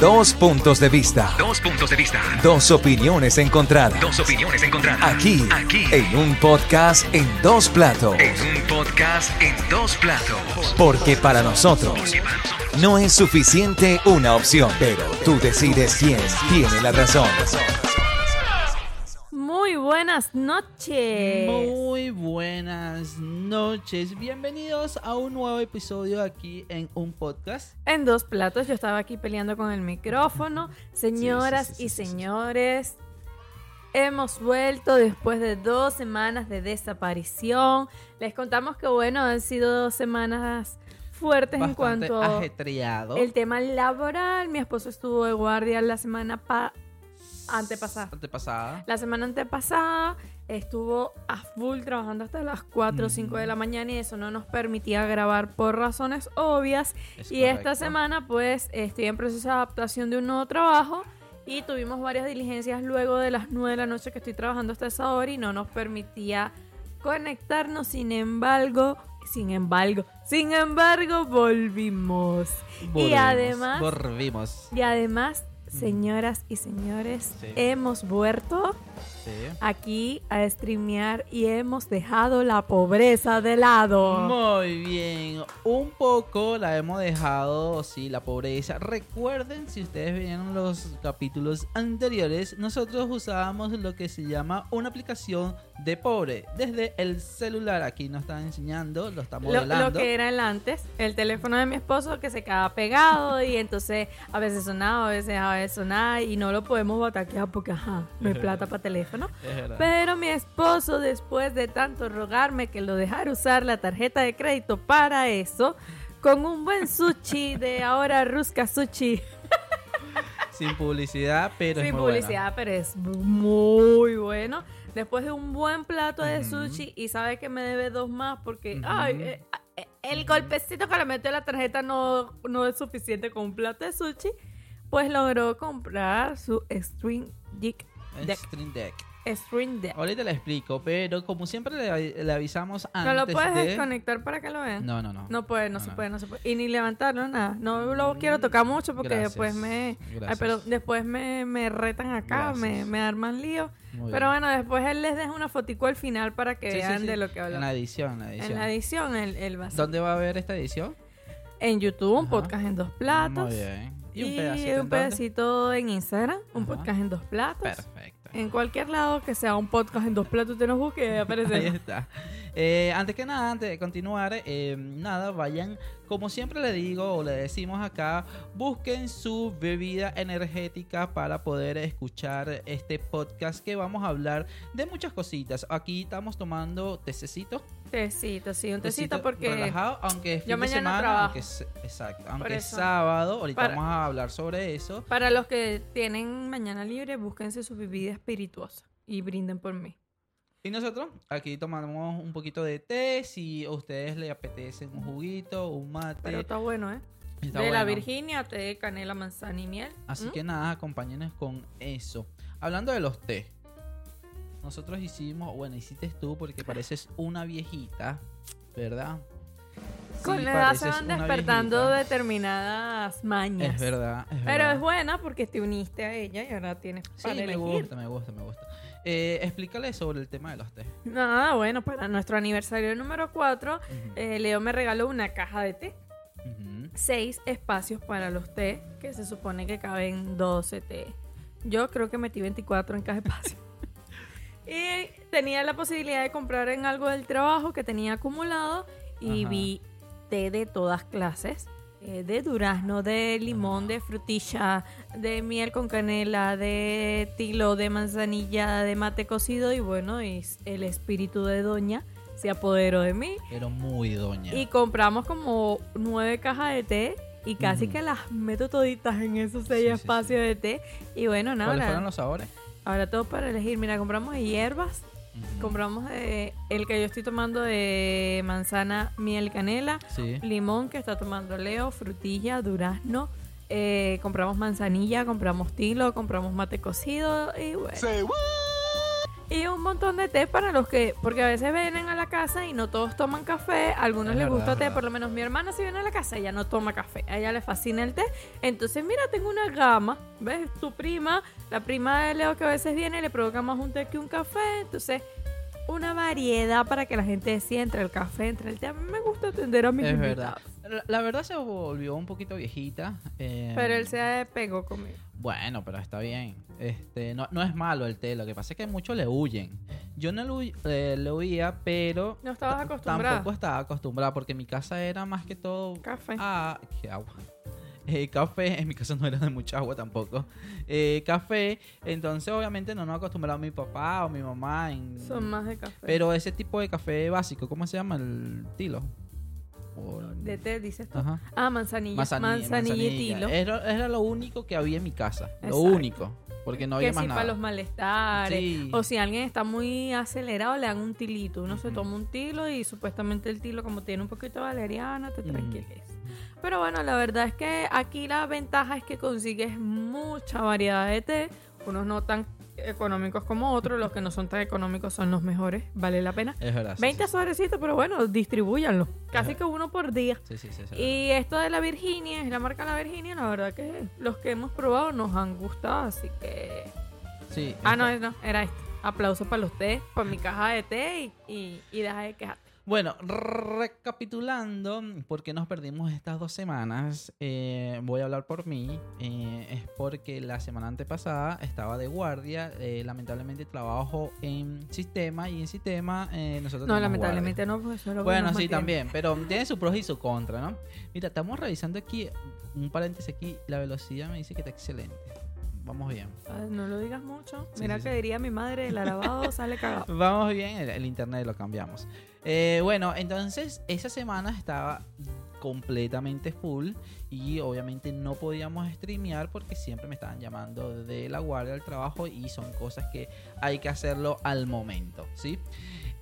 Dos puntos de vista. Dos puntos de vista. Dos opiniones encontradas. Dos opiniones encontradas. Aquí, Aquí. en un podcast en dos platos. En un podcast en dos platos. Porque para nosotros no es suficiente una opción, pero tú decides quién tiene la razón. Buenas noches. Muy buenas noches. Bienvenidos a un nuevo episodio aquí en un podcast. En dos platos, yo estaba aquí peleando con el micrófono. Señoras sí, sí, y sí, señores, hemos vuelto después de dos semanas de desaparición. Les contamos que, bueno, han sido dos semanas fuertes en cuanto ajetreado. el tema laboral. Mi esposo estuvo de guardia la semana pa- antepasada. Antepasada. La semana antepasada estuvo a full trabajando hasta las 4 o 5 de la mañana y eso no nos permitía grabar por razones obvias. Es y esta semana pues estoy en proceso de adaptación de un nuevo trabajo y tuvimos varias diligencias luego de las 9 de la noche que estoy trabajando hasta esa hora y no nos permitía conectarnos. Sin embargo, sin embargo, sin embargo volvimos. Y Volvimos, además... Volvimos. Y además, señoras y señores, Sí. hemos vuelto Sí. aquí a streamear y hemos dejado la pobreza de lado. Muy bien, un poco la hemos dejado, sí, la pobreza. Recuerden, si ustedes vieron los capítulos anteriores, nosotros usábamos lo que se llama una aplicación de pobre desde el celular. Aquí nos están enseñando, lo estamos Lo, modelando. lo que era el antes, el teléfono de mi esposo que se quedaba pegado y entonces a veces sonaba, a veces dejaba de sonar y no lo podemos bataquear porque ajá, no hay plata para teléfono. Es. Pero mi esposo, después de tanto rogarme que lo dejara usar la tarjeta de crédito para eso, con un buen sushi de ahora Ruska Sushi, Sin publicidad, pero es sin muy buena. publicidad, pero es muy bueno. Después de un buen plato de Ujú. sushi y sabe que me debe dos más porque Ujú. ay, eh, eh, el golpecito que le metió la tarjeta no, no es suficiente con un plato de sushi, pues logró comprar su String Deck. El Deck. Stream Deck. String Deck. Ahorita le explico, pero como siempre le, le avisamos ¿No antes lo puedes de... desconectar para que lo vean? No, no, no. No puede, no, No, se no. puede, no se puede. Y ni levantarlo, nada. No lo quiero tocar mucho porque Gracias. después me... Ay, pero después me, me retan acá, me, Gracias. me arman lío. Muy Pero bien. bueno, después él les deja una fotico al final para que Sí, sí, vean sí. de lo que En la hablamos. edición, en la edición. En la edición, él, él va. ¿Dónde va a ver esta edición? En YouTube, un Ajá. podcast en dos platos. Muy bien. Y, un pedacito. un en dónde? pedacito en Instagram, un podcast en dos platos. Perfecto. En cualquier lado que sea un podcast en dos platos, te nos busque y ahí Ahí aparece. está. Eh, antes que nada, antes de continuar, eh, nada, vayan, como siempre le digo o le decimos acá, busquen su bebida energética para poder escuchar este podcast que vamos a hablar de muchas cositas. Aquí estamos tomando tececito. Tecito, sí, un tecito porque... relajado, aunque es fin yo de semana, trabajo. aunque es- exacto, aunque es sábado, ahorita Para- vamos a hablar sobre eso. Para los que tienen mañana libre, búsquense su bebida espirituosa y brinden por mí. Y nosotros aquí tomamos un poquito de té, si a ustedes les apetece un juguito, un mate. Pero está bueno, ¿eh? está de la. Virginia, té de canela, manzana y miel. Así ¿Mm? que nada, acompáñenos con eso. Hablando de los té. Nosotros hicimos, bueno, hiciste tú porque pareces una viejita, ¿verdad? Con Sí, la edad se van despertando determinadas mañas. Es verdad, es Pero es buena porque te uniste a ella y ahora tienes Sí, para me elegir. gusta, me gusta, me gusta. Eh, explícale sobre el tema de los té. Nada, bueno, para nuestro aniversario número 4, Ujú, Leo me regaló una caja de té. Seis espacios para los té, que se supone que caben 12 té. Yo creo que metí 24 en cada espacio. y tenía la posibilidad de comprar en algo del trabajo que tenía acumulado y Ajá. vi té de todas clases. Eh, de durazno, de limón, de frutilla, de miel con canela, de tilo, de manzanilla, de mate cocido y bueno, y el espíritu de doña se apoderó de mí Pero muy doña. y compramos como nueve cajas de té y casi que las meto toditas en esos seis Sí, sí, espacios de té. Y bueno, nada, ¿Cuáles fueron los sabores? ahora todo para elegir. Mira, compramos de compramos de, el que yo estoy tomando de manzana, miel, canela, Sí. limón que está tomando Leo, frutilla, durazno. eh, compramos manzanilla, compramos tilo, compramos mate cocido y bueno. Y Y un montón de té para los que, porque a veces vienen a la casa y no todos toman café, a algunos Es les verdad, gusta té, verdad. por lo menos mi hermana si viene a la casa, ella no toma café, a ella le fascina el té. Entonces, mira, tengo una gama, ¿ves? Tu prima, la prima de Leo que a veces viene, le provoca más un té que un café, entonces una variedad para que la gente decida entre el café, entre el té. A mí me gusta atender a mis Es verdad. La, la verdad se volvió un poquito viejita. eh, Pero él se pegó conmigo. Bueno, pero está bien. Este, no, no es malo el té, lo que pasa es que muchos le huyen. Yo no le, hu- eh, le huía, pero No estabas ta- acostumbrada. Tampoco estaba acostumbrada porque mi casa era más que todo Café. Ah, qué agua. Eh, café, en mi casa no era de mucha agua tampoco. Eh, café, entonces obviamente no nos acostumbraba mi papá o mi mamá en... Son más de café. Pero ese tipo de café básico, ¿cómo se llama? El tilo. O- de té, dices tú. Ajá. Ah, manzanilla. Manzanilla, manzanilla, y manzanilla. tilo. Era, era lo único que había en mi casa. Lo único. Porque no había que más si nada. para los malestares. Sí. O si alguien está muy acelerado, le dan un tilito. Uno se toma un tilo y supuestamente el tilo, como tiene un poquito de valeriana, te Ujú. tranquiliza. Pero bueno, la verdad es que aquí la ventaja es que consigues mucha variedad de té. Unos no tan económicos como otros. Los que no son tan económicos son los mejores. Vale la pena. Es verdad. sí, 20 sí, sobrecitos, pero bueno, distribúyanlo. Casi Ajá. que uno por día. Sí, sí, sí, Y esto de la Virginia, es la marca La Virginia, la verdad que los que hemos probado nos han gustado, así que... Sí, Ah, no, no, era este. Aplauso para los té, para mi caja de té y, y, y deja de quejarte. Bueno, recapitulando, ¿por qué nos perdimos estas dos semanas? Eh, voy a hablar por mí. eh, es porque la semana antepasada estaba de guardia. eh, lamentablemente trabajo en sistema y en sistema eh, nosotros No, lamentablemente no, porque eso es lo que Bueno, sí, mantiene. también, pero tiene su pros y su contra, ¿no? Mira, estamos revisando aquí, un paréntesis aquí, la velocidad me dice que está excelente. Vamos bien. Ay, no lo digas mucho. Sí, Mira sí, que sí. diría mi madre, el alabado sale cagado. Vamos bien, el, el internet lo cambiamos. Eh, bueno, entonces esa semana estaba completamente full y obviamente no podíamos streamear porque siempre me estaban llamando de la guardia del trabajo y son cosas que hay que hacerlo al momento, ¿sí?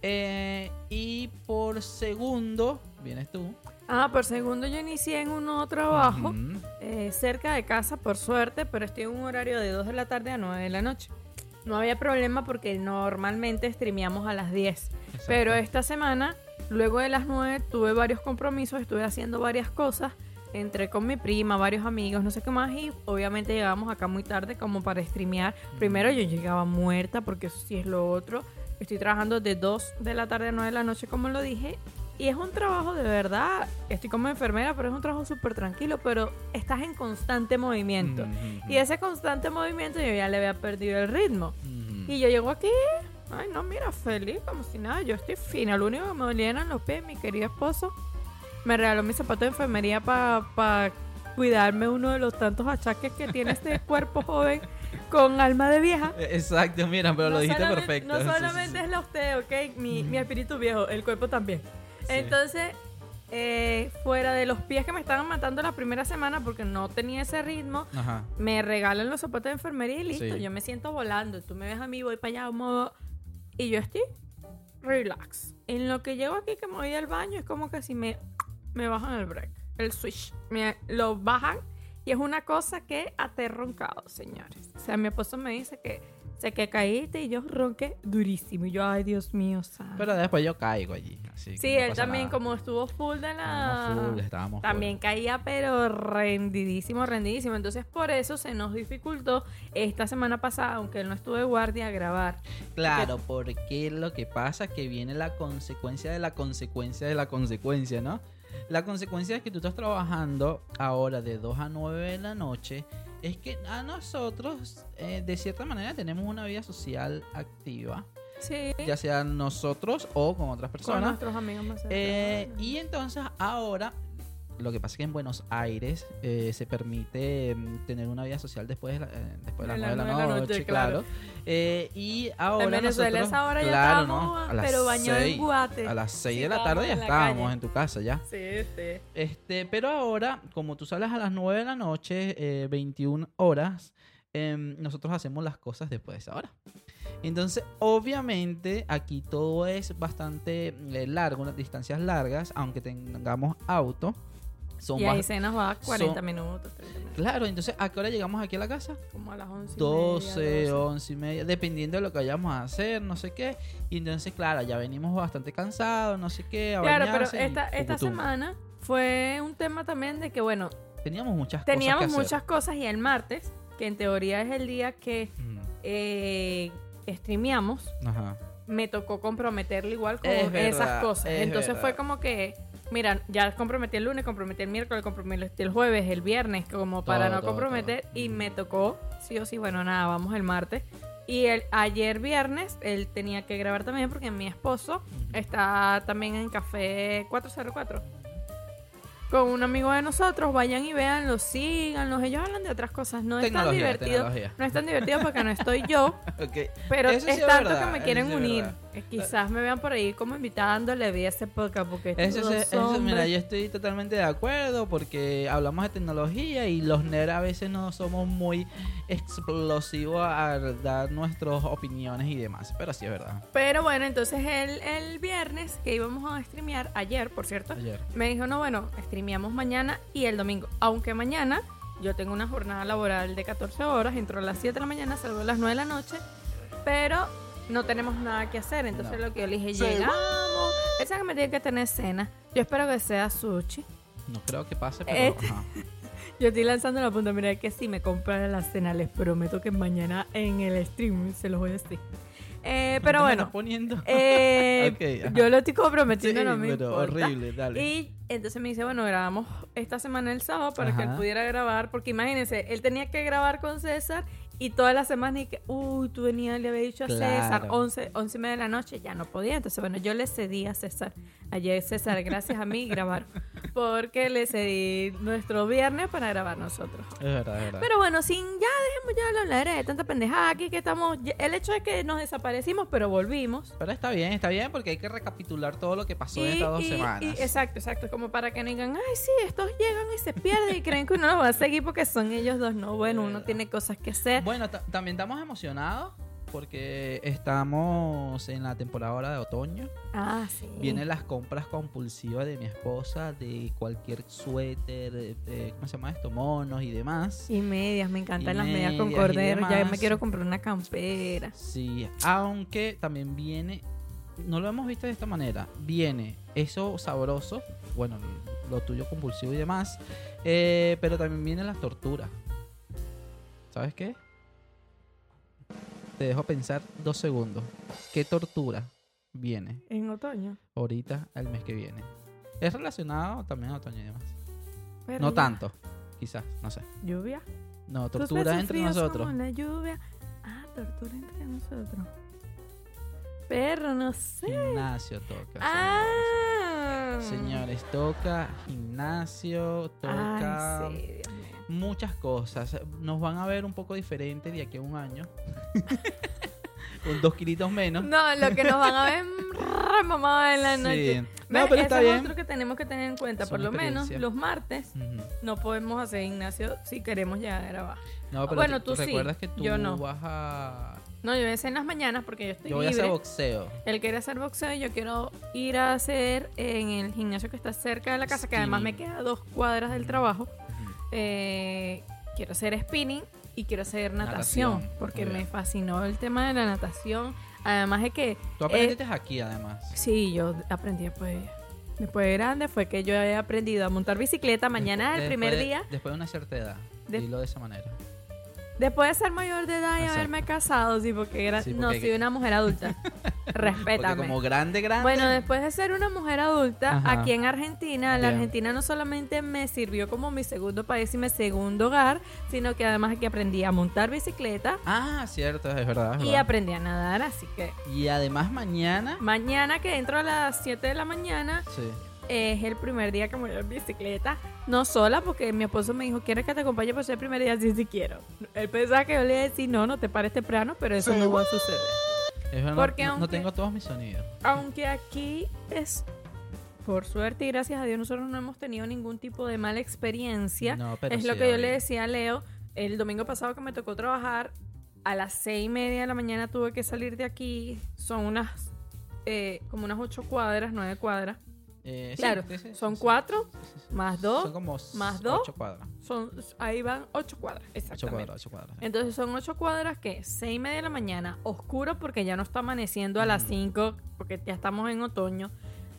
Eh, y por segundo, vienes tú. Ah, por segundo yo inicié en un nuevo trabajo, Ujú. eh, cerca de casa, por suerte, pero estoy en un horario de 2 de la tarde a 9 de la noche. No había problema porque normalmente streameamos a las 10. Exacto. Pero esta semana, luego de las 9, tuve varios compromisos, estuve haciendo varias cosas. Entré con mi prima, varios amigos, no sé qué más. Y obviamente llegamos acá muy tarde como para streamear. Primero yo llegaba muerta porque eso sí es lo otro. Estoy trabajando de 2 de la tarde a 9 de la noche, como lo dije. Y es un trabajo de verdad. Estoy como enfermera, pero es un trabajo súper tranquilo. Pero estás en constante movimiento. Ujú. Y ese constante movimiento yo ya le había perdido el ritmo. Ujú. Y yo llego aquí, ay no, mira, feliz, como si nada, yo estoy fina. Lo único que me dolían eran los pies, mi querido esposo me regaló mi zapato de enfermería para cuidarme uno de los tantos achaques que tiene este cuerpo joven con alma de vieja. Eh, Exacto, mira, pero lo dijiste perfecto. No sí, solamente sí. es la usted, ok, mi, mi espíritu viejo, el cuerpo también. Sí. Entonces, eh, fuera de los pies que me estaban matando la primera semana porque no tenía ese ritmo, Ajá. me regalan los zapatos de enfermería y listo. Yo me siento volando. Tú me ves a mí, voy para allá, modo. Y yo estoy relax. En lo que llego aquí, que me voy al baño, es como que si me, me bajan el break, el switch. Me lo bajan y es una cosa que até roncado, señores. O sea, mi esposo me dice que sé que caíste y yo ronqué durísimo. Y yo, ay, Dios mío, santo. Pero después yo caigo allí. Así Sí, no él también, nada. como estuvo full de la. Full, estábamos full. También caía, pero rendidísimo, rendidísimo. Entonces, por eso se nos dificultó esta semana pasada, aunque él no estuvo de guardia, a grabar. Claro, porque lo que pasa es que viene la consecuencia de la consecuencia de la consecuencia, ¿no? La consecuencia es que tú estás trabajando ahora de 2 a 9 de la noche. Es que a nosotros, eh, de cierta manera, tenemos una vida social activa. Sí, Ya sea nosotros o con otras con personas. nuestros amigos más Eh, cercanos. y entonces ahora, lo que pasa es que en Buenos Aires eh, se permite mm, tener una vida social después de, la- eh, después de las 9 de la noche, noche, claro. claro. Eh, y ahora en Venezuela nosotros, esa hora ya estábamos, ¿no? A las pero bañado en guate. A las 6 Sí, de la tarde ya estábamos calle. en tu casa ya. Sí, sí. Este, pero ahora, como tú sales a las 9 de la noche, eh, 21 horas, em, nosotros hacemos las cosas después de esa hora. Entonces, obviamente, aquí todo es bastante largo, unas distancias largas, aunque tengamos auto. Son y ahí más- cenas va 40 son- minutos, 30 minutos. Claro, entonces, ¿a qué hora llegamos aquí a la casa? Como a las 11. y 12, media, 12. 11 y media, dependiendo de lo que vayamos a hacer, no sé qué. Y entonces, claro, ya venimos bastante cansados, no sé qué. a Claro, pero y esta, esta semana fue un tema también de que, bueno, Teníamos muchas teníamos cosas que muchas cosas y el martes, que en teoría es el día que. Mm, eh, streameamos, Ajá. me tocó comprometerle igual con Es verdad, esas cosas. es Entonces verdad. fue como que, mira, ya comprometí el lunes, comprometí el miércoles, comprometí el jueves, el viernes, como para Todo, no todo, comprometer. todo. Y me tocó, sí o sí, bueno, nada, vamos el martes. Y el, ayer viernes él tenía que grabar también porque mi esposo está también en Café 404. Con un amigo de nosotros, vayan y véanlo, síganlos. Ellos hablan de otras cosas. No es tan divertido. tecnología. No es tan divertido porque no estoy yo. Ok. Pero Eso sí es es tanto que me quieren sí unir. Eh, Quizás me vean por ahí como invitándole a ese podcast porque Eso, se- eso- mira, yo estoy totalmente de acuerdo porque hablamos de tecnología y los nerds a veces no somos muy explosivos a dar nuestras opiniones y demás, pero sí es verdad. Pero bueno, entonces el, el viernes que íbamos a streamear, ayer por cierto, Ayer. me dijo, no, bueno, streameamos mañana y el domingo. Aunque mañana yo tengo una jornada laboral de 14 horas, entro a las 7 de la mañana, salgo a las 9 de la noche, pero no tenemos nada que hacer. Entonces No. lo que yo le dije, llegamos, sabe que me tiene que tener cena. Yo espero que sea sushi. No creo que pase, pero Este- ajá. Yo estoy lanzando la punta, mira que si me compran la cena, les prometo que mañana en el stream se los voy a decir. Eh, pero ¿Dónde me bueno, estás poniendo? eh, Ok, ajá. yo lo estoy comprometiendo, Sí, no me pero importa. horrible, dale. Y entonces me dice, bueno, grabamos esta semana el sábado para que él pudiera grabar, porque imagínense, él tenía que grabar con César y toda la semana y que, uy, tú venías, le había dicho a César, Claro. 11, 11 y media de la noche, ya no podía. Entonces, bueno, yo le cedí a César. Ayer César, gracias a mí, grabar. Porque le cedí nuestro viernes para grabar nosotros. Es verdad, es verdad. Pero bueno, sin ya dejemos ya la hablar de tanta pendejada aquí que estamos. El hecho es que nos desaparecimos, pero volvimos. Pero está bien, está bien porque hay que recapitular todo lo que pasó en estas dos y- semanas. y- exacto, exacto. Como para que no digan, ay, sí, estos llegan y se pierden y creen que uno los va a seguir porque son ellos dos. No, bueno, uno tiene cosas que hacer. Bueno, ta- también estamos emocionados porque estamos en la temporada ahora de otoño. Ah, sí. Vienen las compras compulsivas de mi esposa de cualquier suéter, eh, ¿cómo se llama esto? Monos y demás. Y medias, me encantan Y las medias con medias cordero. Ya me quiero comprar una campera. Sí, aunque también viene, no lo hemos visto de esta manera, viene eso sabroso, bueno, lo tuyo compulsivo y demás, eh, pero también vienen las torturas. ¿Sabes qué? Te dejo pensar dos segundos. ¿Qué tortura viene En otoño. ahorita el mes que viene? Es relacionado también a otoño y demás. Pero No ya. tanto, quizás, no sé. Lluvia. No, tortura entre nosotros. como la lluvia. Ah, tortura entre nosotros. Perro, no sé. Gimnasio toca. Ah. Señores, toca gimnasio, toca Ay, sí, Dios mío. Muchas cosas. Nos van a ver un poco diferentes de aquí a un año. Con dos kilitos menos. No, lo que nos van a ver mamá en la Sí. noche. No, pero está es bien. otro que tenemos que tener en cuenta. Son Por lo menos los martes no podemos hacer gimnasio si queremos ya grabar. No, pero Bueno, tú, tú sí, recuerdas que tú yo no. vas a. No, yo voy a hacer en las mañanas porque yo estoy Yo voy a libre. hacer boxeo. Él quiere hacer boxeo y yo quiero ir a hacer en el gimnasio que está cerca de la casa, que además me queda a dos cuadras del trabajo. Eh, quiero hacer spinning y quiero hacer natación, Natación, porque me fascinó el tema de la natación. Además de que Tú aprendiste aquí, además. sí, yo aprendí después. Después de grande fue que yo he aprendido a montar bicicleta. Mañana el primer de- día. Después de una cierta edad. De- Dilo de esa manera. Después de ser mayor de edad y Exacto. haberme casado, sí, porque era, Sí, no, soy una mujer adulta. Porque Respétame. como grande, grande. Bueno, después de ser una mujer adulta, Ajá. aquí en Argentina, la Bien. Argentina no solamente me sirvió como mi segundo país y mi segundo hogar, sino que además aquí aprendí a montar bicicleta Ah, cierto, es verdad. es y verdad. aprendí a nadar, así que Y además mañana. mañana que entro a las 7 de la mañana Sí. Es el primer día que me voy en bicicleta, no sola, porque mi esposo me dijo, ¿quieres que te acompañe por ser el primer día? Sí, sí quiero. Él pensaba que yo le iba a decir, no, no te pares temprano, pero eso no va a suceder. Es verdad, Porque no, no aunque- tengo todos mis sonidos. Aunque aquí es, por suerte y gracias a Dios, nosotros no hemos tenido ningún tipo de mala experiencia. No, pero es lo que yo le decía a Leo el domingo pasado que me tocó trabajar. A las seis y media de la mañana tuve que salir de aquí. Son unas, eh, como unas ocho cuadras, nueve cuadras. Eh, Claro, sí, sí, son cuatro más dos, Son como más dos. ocho cuadras. son, ahí van ocho cuadras, Ocho exactamente. cuadras, ocho cuadras. Entonces son ocho cuadras que seis y media de la mañana, oscuro porque ya no está amaneciendo a las cinco, porque ya estamos en otoño.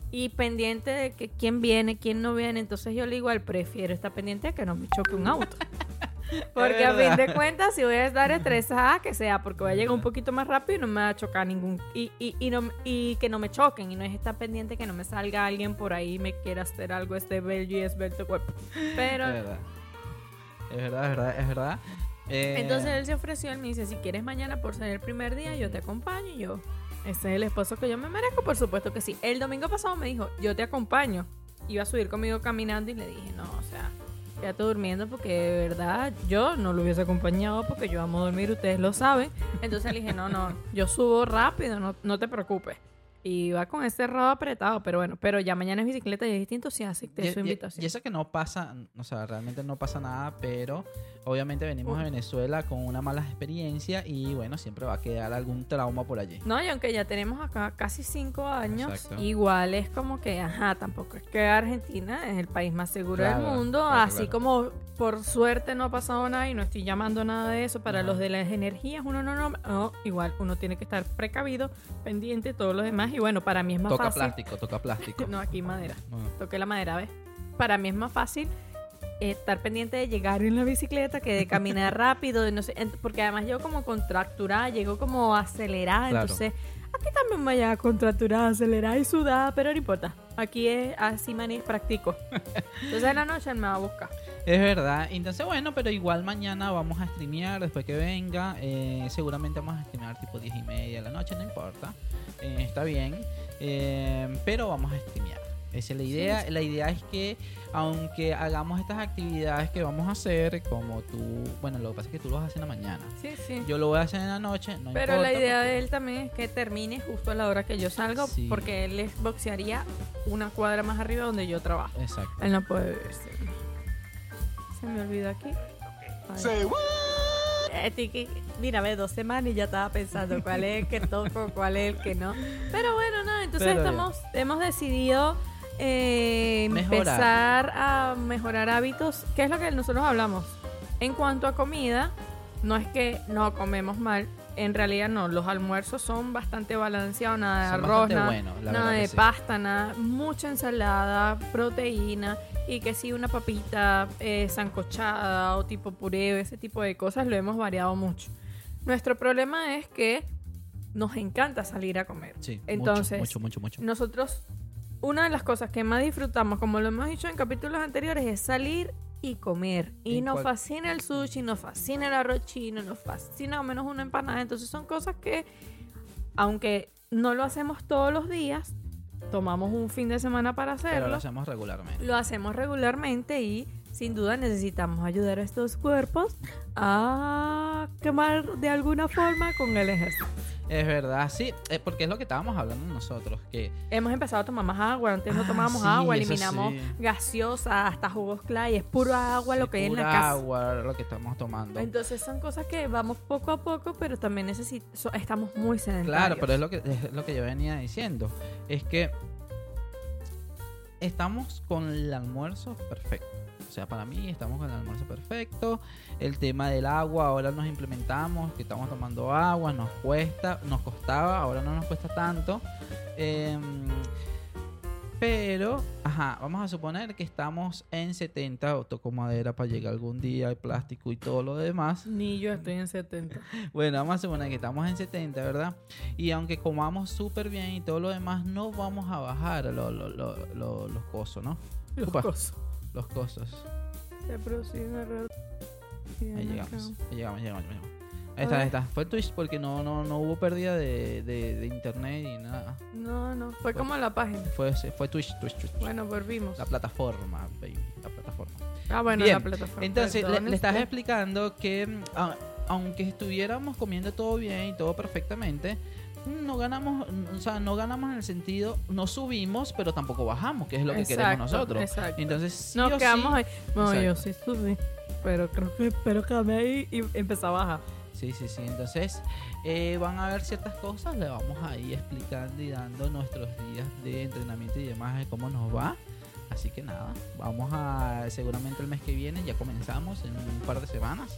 Y pendiente de que quién viene, quién no viene. Entonces yo le igual prefiero estar pendiente de que no me choque un auto. Porque a fin de cuentas, si voy a estar estresada, que sea porque voy a llegar un poquito más rápido y no me va a chocar ningún. Y, y, y, no, y que no me choquen. Y no es estar pendiente que no me salga alguien por ahí y me quiera hacer algo este bello y esbelto cuerpo. Pero. Es verdad. Es verdad, es verdad, es verdad. Eh, Entonces él se ofreció, él me dice, si quieres mañana por ser el primer día, yo te acompaño. Y yo, ese es el esposo que yo me merezco, por supuesto que sí. El domingo pasado me dijo, yo te acompaño. Iba a subir conmigo caminando y le dije, no, o sea, quédate durmiendo porque de verdad yo no lo hubiese acompañado porque yo amo dormir, ustedes lo saben. Entonces le dije, no, no, yo subo rápido, no, no te preocupes. Y va con ese rabo apretado, pero bueno, pero ya mañana es bicicleta y es distinto si acepté y, su y- invitación. y eso que no pasa, o sea, realmente no pasa nada, pero obviamente venimos a Venezuela con una mala experiencia y bueno, siempre va a quedar algún trauma por allí. No, y aunque ya tenemos acá casi cinco años, Exacto. igual es como que, ajá, tampoco es que Argentina es el país más seguro del mundo, claro, así claro. como por suerte no ha pasado nada y no estoy llamando nada de eso para los de las energías, uno no, no, no, igual uno tiene que estar precavido, pendiente de todo lo demás y bueno, para mí es más Toca fácil. plástico, toca plástico. No, aquí madera. Bueno, Toqué la madera, ¿ves? Para mí es más fácil eh, estar pendiente de llegar en la bicicleta que de caminar rápido, de no sé, porque además llego como contracturada, llego como acelerada, Claro. entonces aquí también voy a contracturada, acelerada y sudada, pero no importa. Aquí es así maní, practico. Entonces en la noche me va a buscar. Es verdad. Entonces, bueno, pero igual mañana vamos a streamear después que venga. Eh, seguramente vamos a streamear tipo 10 y media de la noche, no importa. Eh, está bien. Eh, pero vamos a streamear. Esa es la idea. La idea es que, aunque hagamos estas actividades que vamos a hacer, como tú, bueno, lo que pasa es que tú lo vas a hacer en la mañana. Sí, sí. Yo lo voy a hacer en la noche, no Pero importa, la idea porque- de él también es que termine justo a la hora que yo salgo, Sí. porque él les boxearía una cuadra más arriba donde yo trabajo. Exacto. Él no puede verse. Se me olvidó aquí. Ay. Eh, Tiki, mira, ve dos semanas y ya estaba pensando cuál es el que toco, cuál es el que no. Pero bueno, no, entonces Pero estamos, hemos decidido eh, empezar a mejorar hábitos, que es lo que nosotros hablamos. En cuanto a comida, no es que no comemos mal, en realidad no, los almuerzos son bastante balanceados, nada de Son arroz, nada, buenos, la nada de sí. pasta, nada, mucha ensalada, proteína y que si una papita eh, sancochada o tipo puré, ese tipo de cosas lo hemos variado mucho. Nuestro problema es que nos encanta salir a comer. Sí, mucho, Entonces, mucho, mucho, mucho. nosotros, una de las cosas que más disfrutamos, como lo hemos dicho en capítulos anteriores, es salir y comer. Y nos cual- fascina el sushi, nos fascina el arroz chino, nos fascina al menos una empanada. Entonces son cosas que, aunque no lo hacemos todos los días, tomamos un fin de semana para Pero hacerlo. lo hacemos regularmente. Lo hacemos regularmente y sin duda necesitamos ayudar a estos cuerpos a quemar de alguna forma con el ejercicio. Es verdad, sí, eh, porque es lo que estábamos hablando nosotros, que Hemos empezado a tomar más agua, antes no Ah, tomábamos sí, agua, eliminamos sí. gaseosa, hasta jugos clay, es puro agua lo que hay en la pura casa. agua lo que estamos tomando. Entonces son cosas que vamos poco a poco, pero también necesito, so- estamos muy sedentarios. Claro, pero es lo que es lo que yo venía diciendo, es que estamos con el almuerzo perfecto. O sea, para mí estamos con el almuerzo perfecto. El tema del agua, ahora nos implementamos, que estamos tomando agua, nos cuesta, nos costaba, ahora no nos cuesta tanto. Em, pero, ajá, vamos a suponer que estamos en 70, o toco madera para llegar algún día, el plástico y todo lo demás. Ni yo estoy en 70. Bueno, vamos a suponer que estamos en 70, ¿verdad? Y aunque comamos súper bien y todo lo demás, no vamos a bajar lo- lo- lo- lo- los cosos, ¿no? Los cosos. Los cosos. Se una re- Ahí llegamos. Ahí llegamos, llegamos, llegamos. Ahí está, ahí está. Fue Twitch porque no, no, no hubo pérdida de, de- de internet y nada. No, no, fue como la página. Fue, fue Twitch, Twitch, Twitch. Bueno, volvimos. La plataforma, baby. La plataforma. Ah, bueno, Bien, la plataforma. Entonces, le, estás este. explicando que mm, a- aunque estuviéramos comiendo todo bien y todo perfectamente, no ganamos, o sea, no ganamos en el sentido, no subimos, pero tampoco bajamos, que es lo que queremos nosotros. exacto. Entonces, sí Nos o quedamos sí, ahí. No, Exacto. yo sí subí. Pero creo que pero quedé ahí y empezó a bajar. sí, Sí, sí, sí. Entonces, eh, van a ver ciertas cosas, le vamos a ir explicando y dando nuestros días de entrenamiento y demás de cómo nos va. Así que nada, vamos a, seguramente el mes que viene ya comenzamos en un par de semanas.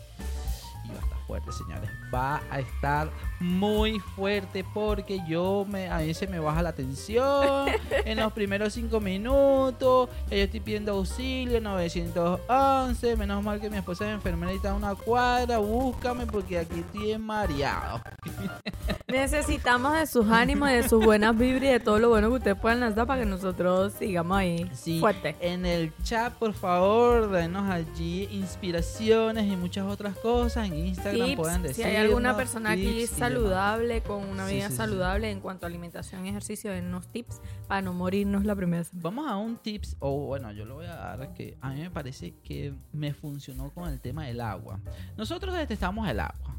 Y va a estar fuerte, señores. Va a estar muy fuerte porque yo me, a mí se me baja la tensión en los primeros cinco minutos. Yo estoy pidiendo auxilio, 911. Menos mal que mi esposa es enfermera y está a una cuadra. Búscame porque aquí estoy mareado. Necesitamos de sus ánimos, de sus buenas vibras y de todo lo bueno que ustedes puedan lanzar para que nosotros sigamos ahí Sí, fuerte. en el chat, por favor, denos allí inspiraciones y muchas otras cosas. En Instagram Tips, pueden si decir. hay alguna persona aquí saludable, con una vida sí, sí. saludable en cuanto a alimentación y ejercicio, denos tips para no morirnos la primera semana. Vamos a un tips, o bueno, yo lo voy a dar que a mí me parece que me funcionó con el tema del agua. Nosotros detestamos el agua.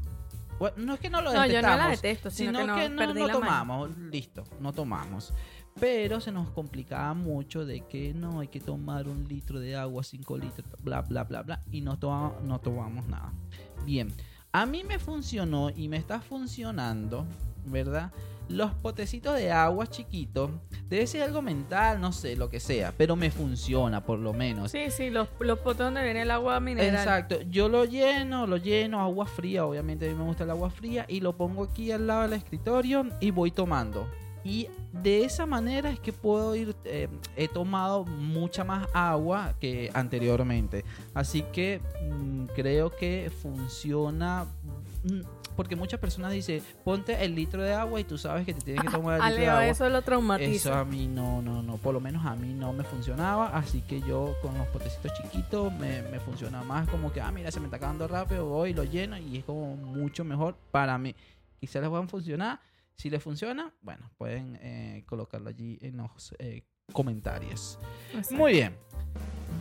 Bueno, no es que no lo No, yo detestamos, no la detesto, sino, sino que no, no mano. tomamos, listo, no tomamos. Pero se nos complicaba mucho de que no hay que tomar un litro de agua, cinco litros, bla, bla, bla, bla, y no, toma- no tomamos nada. Bien, a mí me funcionó y me está funcionando, ¿verdad? Los potecitos de agua chiquitos, debe ser algo mental, no sé, lo que sea, pero me funciona por lo menos. Sí, sí, los, los potes donde viene el agua mineral. Exacto, yo lo lleno, lo lleno, agua fría, obviamente a mí me gusta el agua fría, y lo pongo aquí al lado del escritorio y voy tomando. Y de esa manera es que puedo ir, eh, he tomado mucha más agua que anteriormente. Así que mm, creo que funciona, mm, porque muchas personas dicen, ponte el litro de agua y tú sabes que te tienes que tomar el A litro de agua. eso lo Eso traumatiza. a mí no, no, no, por lo menos a mí no me funcionaba, así que yo con los potecitos chiquitos me, me funciona más como que, ah, mira, se me está acabando rápido, voy, lo lleno y es como mucho mejor para mí. Quizás les puedan funcionar, si les funciona, bueno, pueden eh, colocarlo allí en los eh, comentarios. Exacto. Muy bien,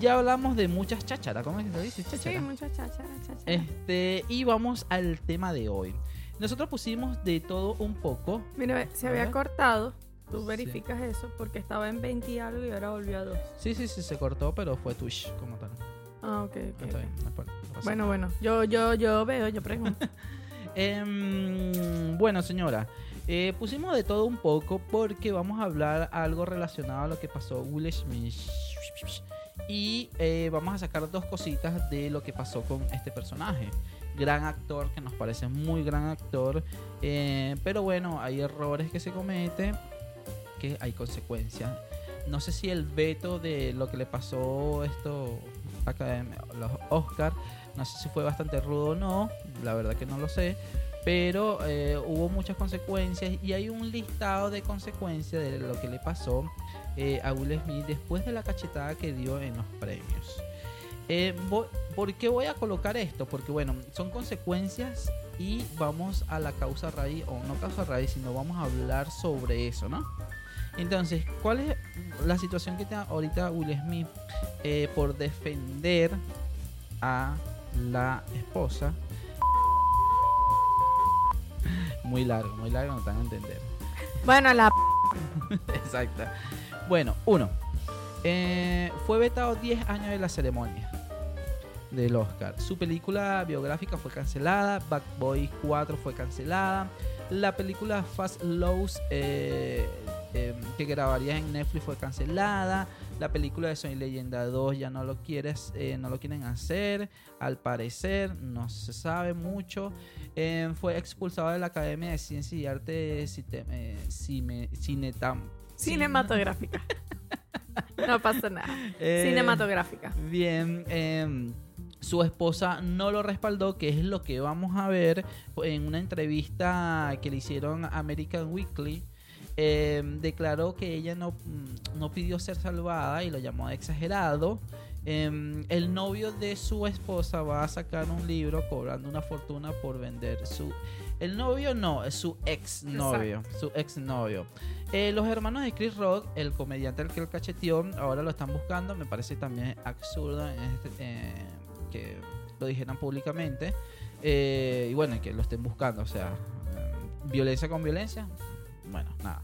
ya hablamos de muchas chácharas, ¿cómo es que se dice? Sí, Cháchara. mucha cháchara, cháchara. Este, y vamos al tema de hoy. Nosotros pusimos de todo un poco. Mira, se había cortado. Tú Sí. verificas eso porque estaba en 20 y algo y ahora volvió a 2. Sí, sí, sí, se cortó, pero fue Twitch como tal. Ah, ok, ok. Está bien, no no Bueno, nada. bueno, yo, yo, yo veo, yo pregunto. Em, bueno, señora, eh, pusimos de todo un poco porque vamos a hablar algo relacionado a lo que pasó Will Smith. Y eh, vamos a sacar dos cositas de lo que pasó con este personaje. Gran actor, que nos parece muy gran actor. eh, pero bueno, hay errores que se cometen, que hay consecuencias. No sé si el veto de lo que le pasó esto acá los Oscar, no sé si fue bastante rudo o no, la verdad que no lo sé. Pero eh, hubo muchas consecuencias y hay un listado de consecuencias de lo que le pasó eh, a Will Smith después de la cachetada que dio en los premios. Eh, ¿Por qué voy a colocar esto? Porque bueno, son consecuencias y vamos a la causa raíz, o no causa raíz, sino vamos a hablar sobre eso, ¿no? Entonces, ¿cuál es la situación que está ahorita Will Smith por defender a la esposa? Muy largo, muy largo, no están a entender. bueno, la Exacto. Bueno, uno. eh, fue vetado 10 años de la ceremonia del Oscar. Su película biográfica fue cancelada. Bad Boys 4 fue cancelada. La película Fast Lows eh, eh, que grabaría en Netflix fue cancelada. La película de Soy Leyenda 2 ya no lo quieres, eh, no lo quieren hacer. Al parecer, no se sabe mucho. Eh, fue expulsado de la Academia de Ciencia y Arte eh, Cime- Cinetam- cinematográfica. no pasa nada. Eh, Cinematográfica. Bien, em, su esposa no lo respaldó, que es lo que vamos a ver en una entrevista que le hicieron a American Weekly. Em, declaró que ella no, mm, no pidió ser salvada y lo llamó exagerado. Em, el novio de su esposa va a sacar un libro cobrando una fortuna por vender su... El novio no, es su ex novio. Su ex novio. Eh, los hermanos de Chris Rock, el comediante al que lo cacheteó, ahora lo están buscando. Me parece también absurdo este- eh, que lo dijeran públicamente. Eh, y bueno, que lo estén buscando. O sea, eh, violencia con violencia. Bueno, nada.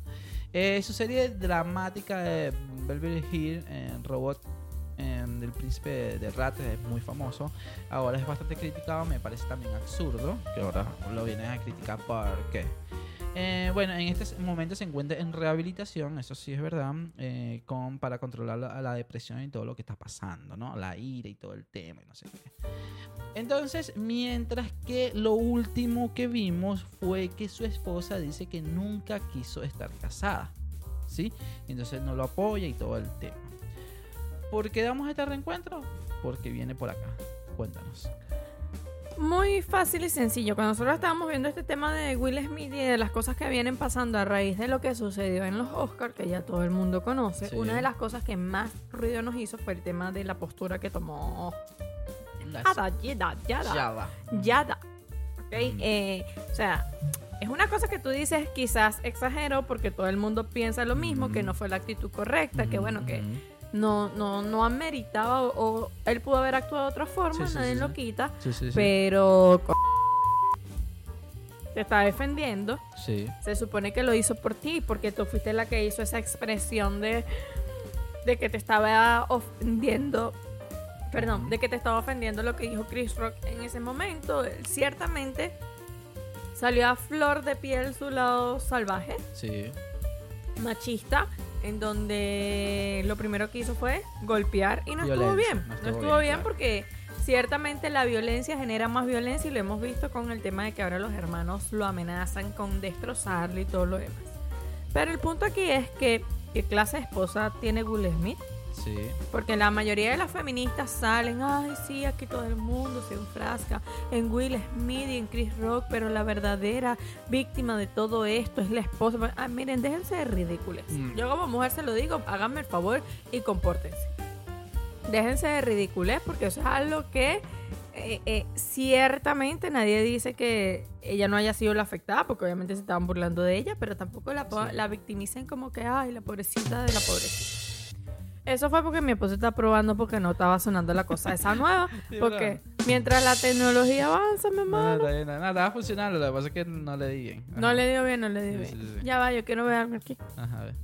Eh, su serie dramática de Beverly Hills, eh, Robot eh, del príncipe de, Rats es muy famoso. Ahora es bastante criticado, me parece también absurdo que ahora lo vienen a criticar porque eh, bueno, en este momento se encuentra en rehabilitación, eso sí es verdad, eh, para controlar la, depresión y todo lo que está pasando, ¿no? La ira y todo el tema. Entonces, mientras que lo último que vimos fue que su esposa dice que nunca quiso estar casada, ¿sí? Entonces no lo apoya y todo el tema. ¿Por qué damos este reencuentro? Porque viene por acá. Cuéntanos. Muy fácil y sencillo. Cuando nosotros estábamos viendo este tema de Will Smith y de las cosas que vienen pasando a raíz de lo que sucedió en los Oscars, que ya todo el mundo conoce, Sí. una de las cosas que más ruido nos hizo fue el tema de la postura que tomó Yada, Yada, Yada. Yada. Yada. ¿Ok? Mm. Eh, o sea, es una cosa que tú dices, quizás exagero, porque todo el mundo piensa lo mismo, que Mm. no fue la actitud correcta, que bueno, que Ujú. No, no, no ameritaba o, o él pudo haber actuado de otra forma, Sí, sí, nadie sí, lo quita, pero te está defendiendo. Sí. Se supone que lo hizo por ti, porque tú fuiste la que hizo esa expresión de, de que te estaba ofendiendo. Perdón, de que te estaba ofendiendo lo que dijo Chris Rock en ese momento. Él ciertamente salió a flor de piel su lado salvaje, Sí. machista, en donde lo primero que hizo fue golpear y no estuvo bien. no No estuvo estuvo, bien, bien claro. porque ciertamente la violencia genera más violencia y lo hemos visto con el tema de que ahora los hermanos lo amenazan con destrozarlo y todo lo demás. Pero el punto aquí es que qué clase de esposa tiene Will Smith. Sí. Porque la mayoría de las feministas salen, ay, sí, aquí todo el mundo se enfrasca en Will Smith y en Chris Rock, pero la verdadera víctima de todo esto es la esposa. Ah, miren, déjense de ridículos. Mm. Yo como mujer se lo digo, háganme el favor y compórtense. Déjense de ridiculez porque eso es algo que eh, eh, ciertamente nadie dice que ella no haya sido la afectada, porque obviamente se estaban burlando de ella, pero tampoco la, Sí. la victimicen como que, ay, la pobrecita de la pobrecita. Eso fue porque mi esposo está probando porque no estaba sonando la cosa esa nueva. Sí, Porque mientras la tecnología avanza, mi No, hermano. está bien, nada, estaba funcionando, lo que pasa es que no le di bien. No le dio bien, no le dio Sí, bien. sí, sí. Ya va, yo quiero ver algo aquí. Ajá, a ver.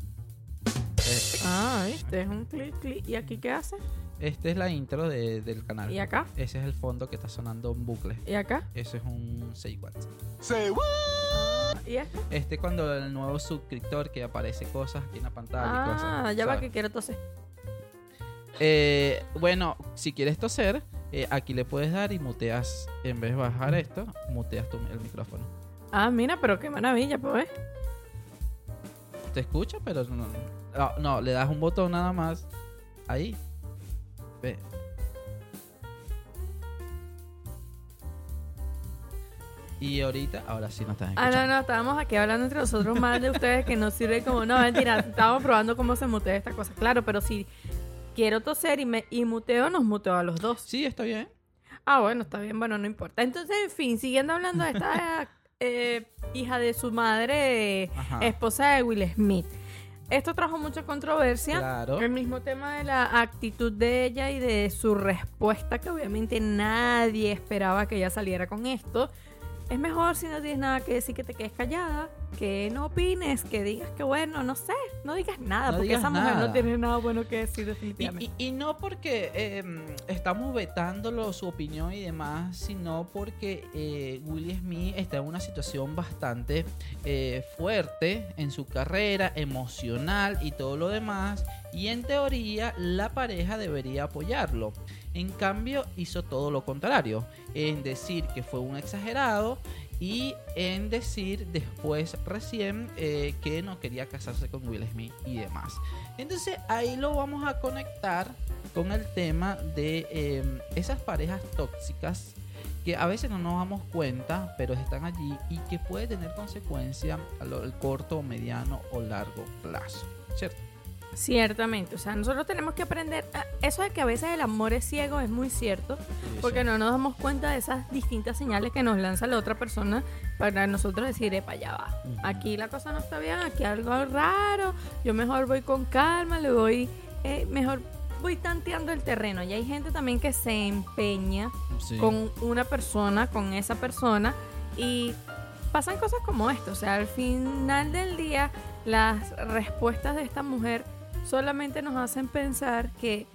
Eh, Ah, viste, es un clic, clic. ¿Y aquí qué hace? Este es la intro de- del canal. ¿Y acá? Ese es el fondo que está sonando en bucle. ¿Y acá? Ese es un 6 watts. ¿Y este? Cuando el nuevo suscriptor que aparece cosas aquí en la pantalla y cosas. Ah, ya va que quiero toser. Eh, bueno, si quieres toser, eh, aquí le puedes dar y muteas. En vez de bajar esto, muteas tu, el micrófono. Ah, mira, pero qué maravilla, pues. Te escucha, pero no, no, no, le das un botón nada más. Ahí. Ve. Y ahorita, ahora sí no estás Ah, escuchando. no, no, estábamos aquí hablando entre nosotros más de ustedes que no sirve como. No, mentira, estábamos probando cómo se mutea esta cosa. Claro, pero si quiero toser y, me, y muteo, nos muteo a los dos. Sí, está bien. Ah, bueno, está bien, bueno, no importa. Entonces, en fin, siguiendo hablando de esta eh, hija de su madre, Ajá. esposa de Will Smith. Esto trajo mucha controversia. Claro. El mismo tema de la actitud de ella y de su respuesta, que obviamente nadie esperaba que ella saliera con esto. Es mejor si no tienes nada que decir que te quedes callada, que no opines, que digas que bueno, no sé, no digas nada, No porque digas esa mujer nada. no tiene nada bueno que decir Y, definitivamente. y- y no porque eh, estamos vetándolo su opinión y demás, sino porque eh, Will Smith está en una situación bastante eh, fuerte en su carrera, emocional y todo lo demás. Y en teoría la pareja debería apoyarlo. En cambio hizo todo lo contrario, en decir que fue un exagerado y en decir después recién eh, que no quería casarse con Will Smith y demás. Entonces ahí lo vamos a conectar con el tema de eh, esas parejas tóxicas que a veces no nos damos cuenta, pero están allí y que puede tener consecuencia a lo el corto, mediano o largo plazo. ¿Cierto? Ciertamente, o sea, nosotros tenemos que aprender. a- Eso de que a veces el amor es ciego es muy cierto, Sí, porque sí. no nos damos cuenta de esas distintas señales que nos lanza la otra persona para nosotros decir, epa, ya va. Aquí la cosa no está bien, aquí algo raro. Yo mejor voy con calma, le voy, eh, mejor voy tanteando el terreno. Y hay gente también que se empeña Sí. con una persona, con esa persona, y pasan cosas como esto. O sea, al final del día, las respuestas de esta mujer solamente nos hacen pensar que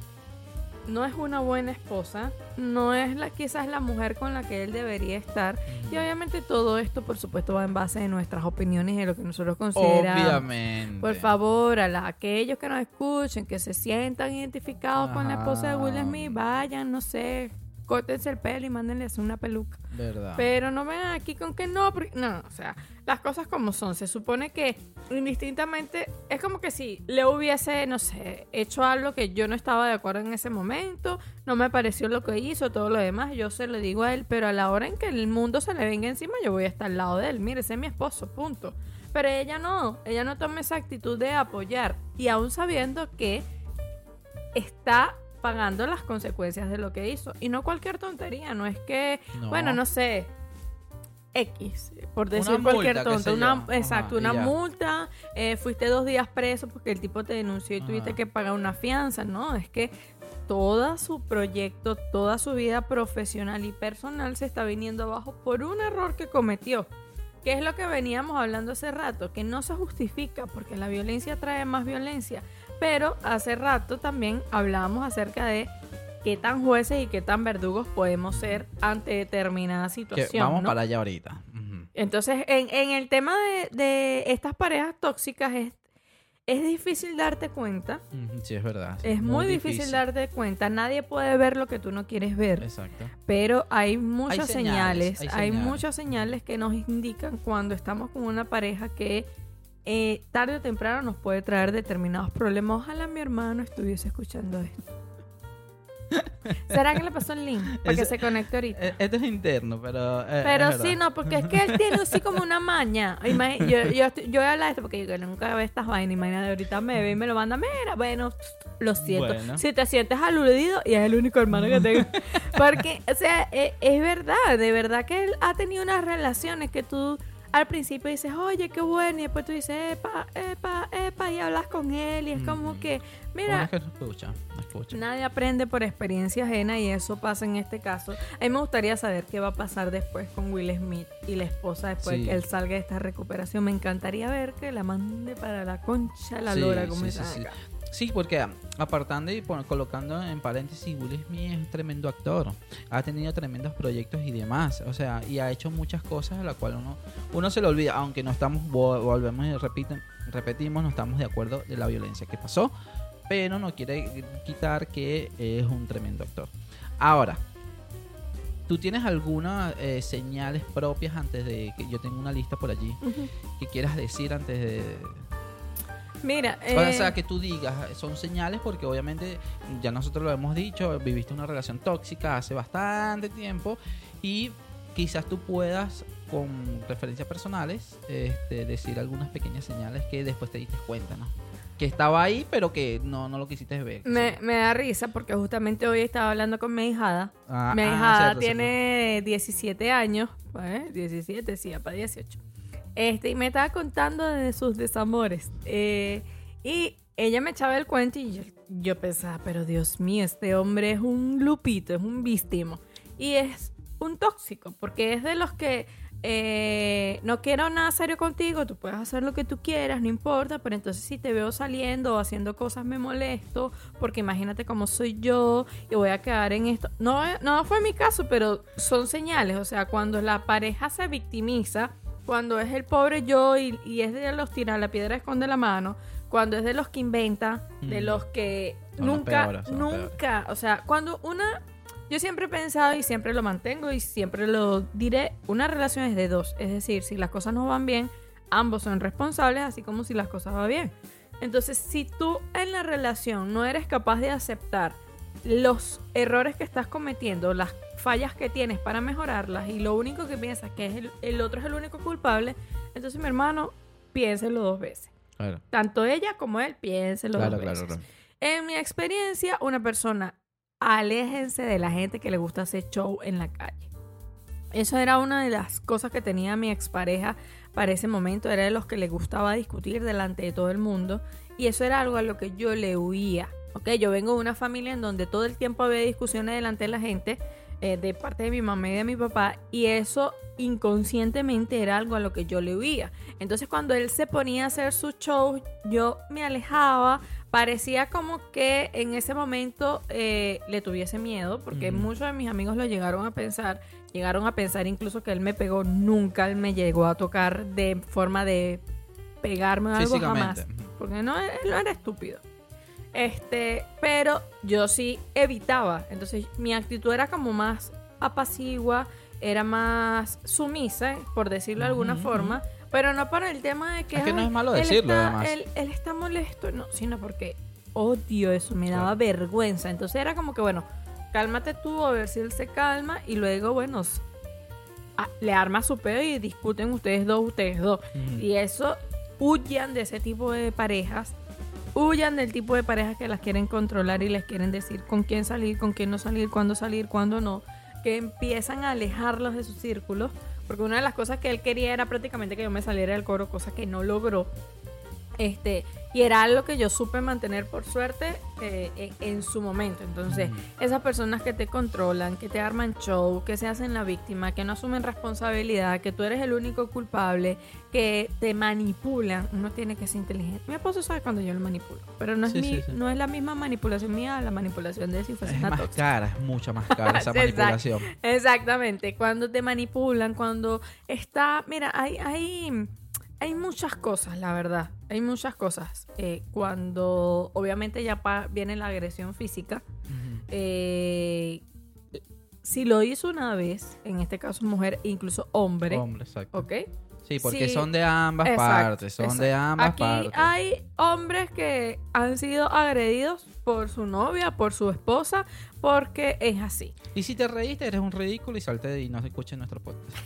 no es una buena esposa, no es la, quizás la mujer con la que él debería estar. Y obviamente todo esto, por supuesto, va en base de nuestras opiniones y de lo que nosotros consideramos. Obviamente. Por favor, a la- aquellos que nos escuchen, que se sientan identificados con la esposa de Will. Smith, vayan, no sé, córtense el pelo y mándenle a hacer una peluca. Verdad. Pero no vengan aquí con que no, porque- no, o sea, las cosas como son. Se supone que indistintamente es como que si le hubiese, no sé, hecho algo que yo no estaba de acuerdo en ese momento, no me pareció lo que hizo, todo lo demás, yo se lo digo a él, pero a la hora en que el mundo se le venga encima, yo voy a estar al lado de él. Mire, ese es mi esposo, punto. Pero ella no, ella no toma esa actitud de apoyar. Y aún sabiendo que está pagando las consecuencias de lo que hizo. Y no cualquier tontería, no es que, No. bueno, no sé, X, por Una decir cualquier sé una, exacto, Ajá, una multa, eh, fuiste dos días preso porque el tipo te denunció y tuviste que pagar una fianza, no, es que toda su proyecto, toda su vida profesional y personal se está viniendo abajo por un error que cometió. Que es lo que veníamos hablando hace rato, que no se justifica porque la violencia trae más violencia. Pero hace rato también hablábamos acerca de qué tan jueces y qué tan verdugos podemos ser ante determinada Que situación. vamos ¿no? para allá ahorita. Entonces, en, en el tema de, de estas parejas tóxicas es, es difícil darte cuenta. Ujú, Sí, es verdad. sí, Es muy, difícil, darte cuenta. Nadie puede ver lo que tú no quieres ver. Exacto. Pero hay muchas señales, señales, hay hay, señales. muchas señales que nos indican cuando estamos con una pareja que eh, tarde o temprano nos puede traer determinados problemas. Ojalá mi hermano estuviese escuchando esto. ¿Será que le pasó el link para que se conecte ahorita? Eh, Esto es interno, pero. eh, Pero sí, no, porque es que él tiene así como una maña. Yo, yo, estoy- yo voy a hablar de esto porque yo nunca veo estas vainas. Imagínate, ahorita me ve y me lo manda. Mira, bueno, lo siento. Bueno. Si te sientes aludido, y es el único hermano que tengo. Porque, o sea, e- es, verdad, de verdad que él ha tenido unas relaciones que tú al principio dices, oye, qué bueno. Y después tú dices, epa, epa, epa, y hablas con él. Y es como que, Bueno, mira, es que escucha, escucha. Nadie aprende por experiencia ajena y eso pasa en este caso. A mí me gustaría saber qué va a pasar después con Will Smith y la esposa después Sí. que él salga de esta recuperación. Me encantaría ver que la mande para la concha la Sí, lora, como sí, sí, porque apartando y colocando en paréntesis, Will Smith es un tremendo actor. Ha tenido tremendos proyectos y demás. O sea, y ha hecho muchas cosas a las cuales uno, uno se lo olvida. Aunque no estamos, vo- volvemos y repiten, repetimos, no estamos de acuerdo de la violencia que pasó. Pero no quiere quitar que es un tremendo actor. Ahora, ¿tú tienes algunas eh, señales propias antes de que yo tenga una lista por allí Ujú. que quieras decir antes de, Mira, o eh, sea, que tú digas, son señales porque obviamente ya nosotros lo hemos dicho, viviste una relación tóxica hace bastante tiempo y quizás tú puedas con referencias personales este, decir algunas pequeñas señales que después te diste cuenta, ¿no? Que estaba ahí pero que no, no lo quisiste ver. me, me da risa porque justamente hoy estaba hablando con mi hijada. Ah, mi ah, hijada cierto, tiene 17 años, ¿eh? 17, sí, para 18. Este, y me estaba contando de sus desamores. Eh, y ella me echaba el cuento y yo, pensaba, pero Dios mío, este hombre es un lupito, es un vístimo. Y es un tóxico, porque es de los que eh, no quiero nada serio contigo, tú puedes hacer lo que tú quieras, no importa, pero entonces si te veo saliendo o haciendo cosas me molesto, porque imagínate cómo soy yo y voy a quedar en esto. No, no fue mi caso, pero son señales, o sea, cuando la pareja se victimiza, cuando es el pobre yo y, y es de los tirar la piedra esconde la mano, cuando es de los que inventa, de Mm. los que Son nunca, peores. nunca, o sea, cuando una yo siempre he pensado y siempre lo mantengo y siempre lo diré, una relación es de dos. Es decir, si las cosas no van bien, ambos son responsables, así como si las cosas van bien. Entonces, si tú en la relación no eres capaz de aceptar los errores que estás cometiendo, las fallas que tienes para mejorarlas y lo único que piensas que es el, el otro es el único culpable, entonces mi hermano, piénselo dos veces. Claro, Tanto ella como él, piénselo claro, dos claro, veces. claro. En mi experiencia, una persona, aléjense de la gente que le gusta hacer show en la calle. Eso era una de las cosas que tenía mi expareja para ese momento. Era de los que le gustaba discutir delante de todo el mundo. Y eso era algo a lo que yo le huía. ¿Ok? Yo vengo de una familia en donde todo el tiempo había discusiones delante de la gente. eh, de parte de mi mamá y de mi papá y eso inconscientemente era algo a lo que yo le huía. Entonces cuando él se ponía a hacer su show, yo me alejaba, parecía como que en ese momento eh, le tuviese miedo, porque muchos de mis amigos lo llegaron a pensar, llegaron a pensar incluso que él me pegó, nunca él me llegó a tocar de forma de pegarme o algo jamás, porque no, él no era estúpido. Este, pero yo sí evitaba. Entonces, mi actitud era como más apacigua, era más sumisa, por decirlo de alguna forma. Pero no para el tema de que. Es que no "Ay, es malo él decirlo, está- además". Él, él está molesto, no, sino porque odio eso, me daba vergüenza. Entonces era como que, bueno, cálmate tú, a ver si él se calma. Y luego, bueno, s- a- le arma su pedo y discuten ustedes dos, ustedes dos. Y eso, huyan de ese tipo de parejas. Huyan del tipo de parejas que las quieren controlar y les quieren decir con quién salir, con quién no salir, cuándo salir, cuándo no. Que empiezan a alejarlos de sus círculos. Porque una de las cosas que él quería era prácticamente que yo me saliera del coro, cosa que no logró. Este, y era algo que yo supe mantener por suerte eh, en, su momento. Entonces, esas personas que te controlan, que te arman show, que se hacen la víctima, que no asumen responsabilidad, que tú eres el único culpable, que te manipulan, uno tiene que ser inteligente. Mi esposo sabe cuando yo lo manipulo, pero no es, Sí, mi- sí, sí. no es la misma manipulación mía la manipulación de si fuese Es más tóxica. cara, es mucho más cara esa manipulación. Exactamente, cuando te manipulan, cuando está, mira, hay, hay, hay muchas cosas, la verdad, hay muchas cosas. Eh, cuando obviamente ya viene la agresión física, eh, si lo hizo una vez, en este caso mujer, incluso hombre, Hombre, exacto. ¿ok? Sí, porque Sí. son de ambas Exacto, partes, son exacto. de ambas Aquí partes. hay hombres que han sido agredidos por su novia, por su esposa, porque es así. Y si te reíste, eres un ridículo y salte y no se escuche nuestro podcast.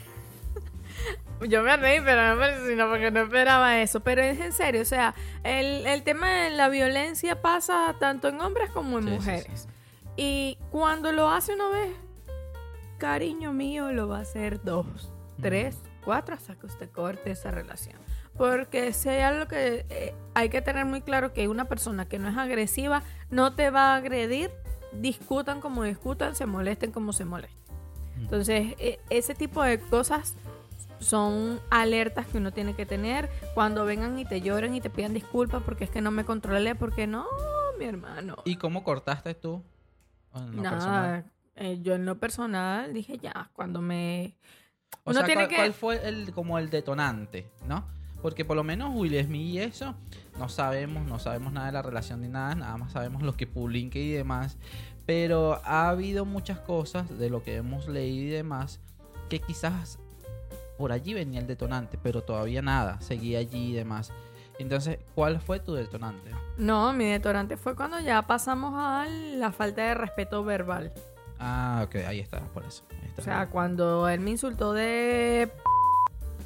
Yo me reí, pero no sino porque no esperaba eso. Pero es en serio, o sea, el, el tema de la violencia pasa tanto en hombres como en Sí, sí, mujeres. Y cuando lo hace una vez, cariño mío, lo va a hacer dos, tres, cuatro, hasta que usted corte esa relación. Porque si hay algo que eh, hay que tener muy claro que una persona que no es agresiva no te va a agredir, discutan como discutan, se molesten como se molesten. Entonces, e- ese tipo de cosas son alertas que uno tiene que tener cuando vengan y te lloren y te pidan disculpas porque es que no me controlé, porque no, mi hermano. ¿Y cómo cortaste tú? En lo Nada, eh, yo en lo personal dije ya, cuando me... O uno sea, tiene ¿cuál, que... cuál fue el, como el detonante, no? Porque por lo menos Will Smith y eso, no sabemos, no sabemos nada de la relación ni nada, nada más sabemos lo que publique y demás. Pero ha habido muchas cosas de lo que hemos leído y demás que quizás por allí venía el detonante, pero todavía nada, seguía allí y demás. Entonces, ¿cuál fue tu detonante? No, mi detonante fue cuando ya pasamos a la falta de respeto verbal. Ah, ok, ahí está, por eso. ahí está. O sea, cuando él me insultó de...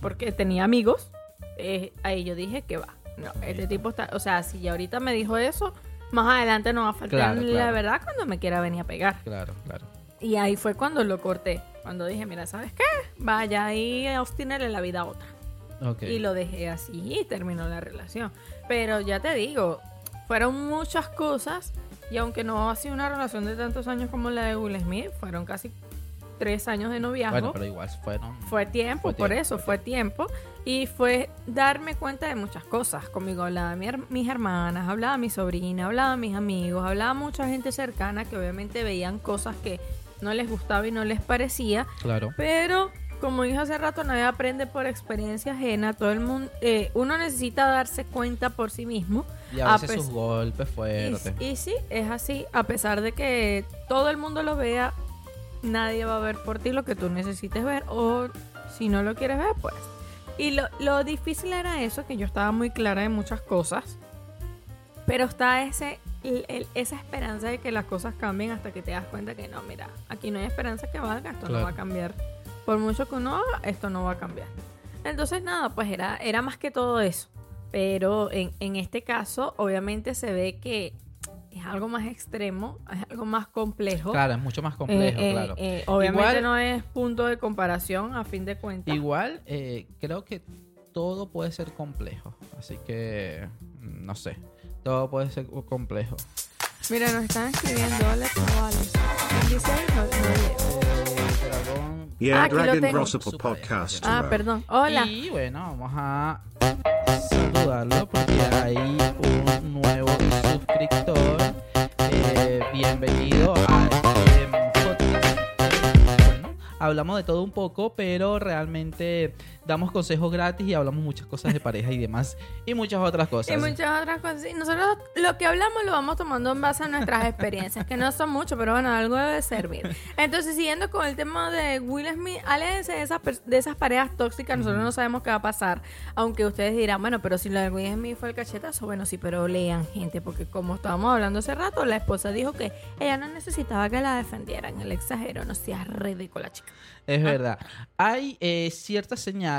porque tenía amigos, eh, ahí yo dije que va. No, este está. tipo está... O sea, si ya ahorita me dijo eso, más adelante no va a faltar Claro, la claro. verdad cuando me quiera venir a pegar. Claro, claro. Y ahí fue cuando lo corté. Cuando dije, mira, ¿sabes qué? Vaya ahí a obstinarle la vida a otra. Ok. Y lo dejé así y terminó la relación. Pero ya te digo, fueron muchas cosas. Y aunque no ha sido una relación de tantos años como la de Will Smith, fueron casi tres años de noviazgo. Bueno, pero igual fueron... Fue tiempo, Fue por tiempo, eso, fue tiempo. Y fue darme cuenta de muchas cosas. Conmigo hablaban mi her- mis hermanas, hablaba mi sobrina, hablaban mis amigos, hablaba mucha gente cercana que obviamente veían cosas que no les gustaba y no les parecía. Claro. Pero, como dije hace rato, nadie aprende por experiencia ajena. Todo el mundo, eh, uno necesita darse cuenta por sí mismo. Y a veces sus golpes fuertes. y sí, es así. A pesar de que todo el mundo lo vea, nadie va a ver por ti lo que tú necesites ver. O si no lo quieres ver, pues. Y lo, lo difícil era eso, que yo estaba muy clara de muchas cosas. Pero está ese, el- el- esa esperanza de que las cosas cambien hasta que te das cuenta que no, mira, aquí no hay esperanza que valga, esto no va a cambiar. Por mucho que uno haga, esto no va a cambiar. Entonces, nada, pues era, era más que todo eso. Pero en, en este caso, obviamente se ve que es algo más extremo, es algo más complejo. Claro, es mucho más complejo, Eh, eh, claro. eh, obviamente Igual- no es punto de comparación a fin de cuentas. Igual, creo que todo puede ser complejo. Así que, mm, no sé. Todo puede ser complejo. Mira, nos están escribiendo, hola chavales. ¿Quién dice ahí? No, no Ah, Yeah, aquí lo Dragon Super. Podcast. Ah, perdón. Hola. Y bueno, vamos a saludarlo porque hay un nuevo suscriptor. Eh, bienvenido a este podcast. Bueno, hablamos de todo un poco, pero realmente damos consejos gratis y hablamos muchas cosas de pareja y demás. Y muchas otras cosas. Y muchas otras cosas. Y nosotros lo que hablamos lo vamos tomando en base a nuestras experiencias, que no son mucho, pero bueno, algo debe servir. Entonces, siguiendo con el tema de Will Smith, aléjense de esas, de esas parejas tóxicas, nosotros no sabemos qué va a pasar. Aunque ustedes dirán, bueno, pero si lo de Will Smith fue el cachetazo, bueno, sí, pero lean, gente, porque como estábamos hablando hace rato, la esposa dijo que ella no necesitaba que la defendieran. El exagero, no seas ridícula, chica. Es verdad. Hay eh, ciertas señales,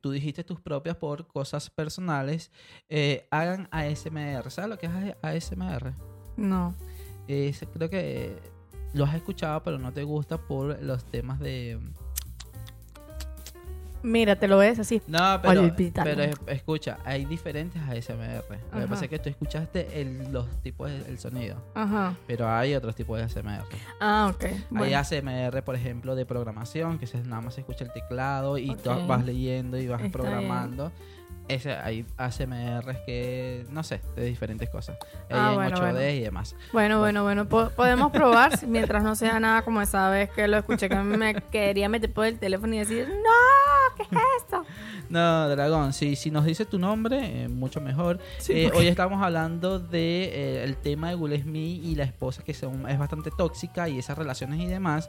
tú dijiste tus propias por cosas personales. eh, hagan ASMR. ¿Sabes lo que es ASMR? No. Es- creo que lo has escuchado, pero no te gusta por los temas de... Mira, te lo ves así. No, pero, Olvídalo. pero es- escucha, hay diferentes ASMR. Lo que pasa es que tú escuchaste el- los tipos de- el sonido, Ajá. pero hay otros tipos de ASMR. Ah, ok. Hay Bueno. ASMR, por ejemplo, de programación, que nada más se escucha el teclado y tú vas leyendo y vas Está programando. Ese, hay ASMR que, no sé, de diferentes cosas. Ah, Hay en bueno, 8D bueno. y demás. Bueno, bueno, bueno, po- podemos probar mientras no sea nada como esa vez que lo escuché que me quería meter por el teléfono y decir, no, ¿qué es esto? No, Dragón, si, si nos dice tu nombre, eh, mucho mejor. Sí, Eh, porque- hoy estamos hablando de eh, el tema de Will Smith y la esposa que son, es bastante tóxica y esas relaciones y demás.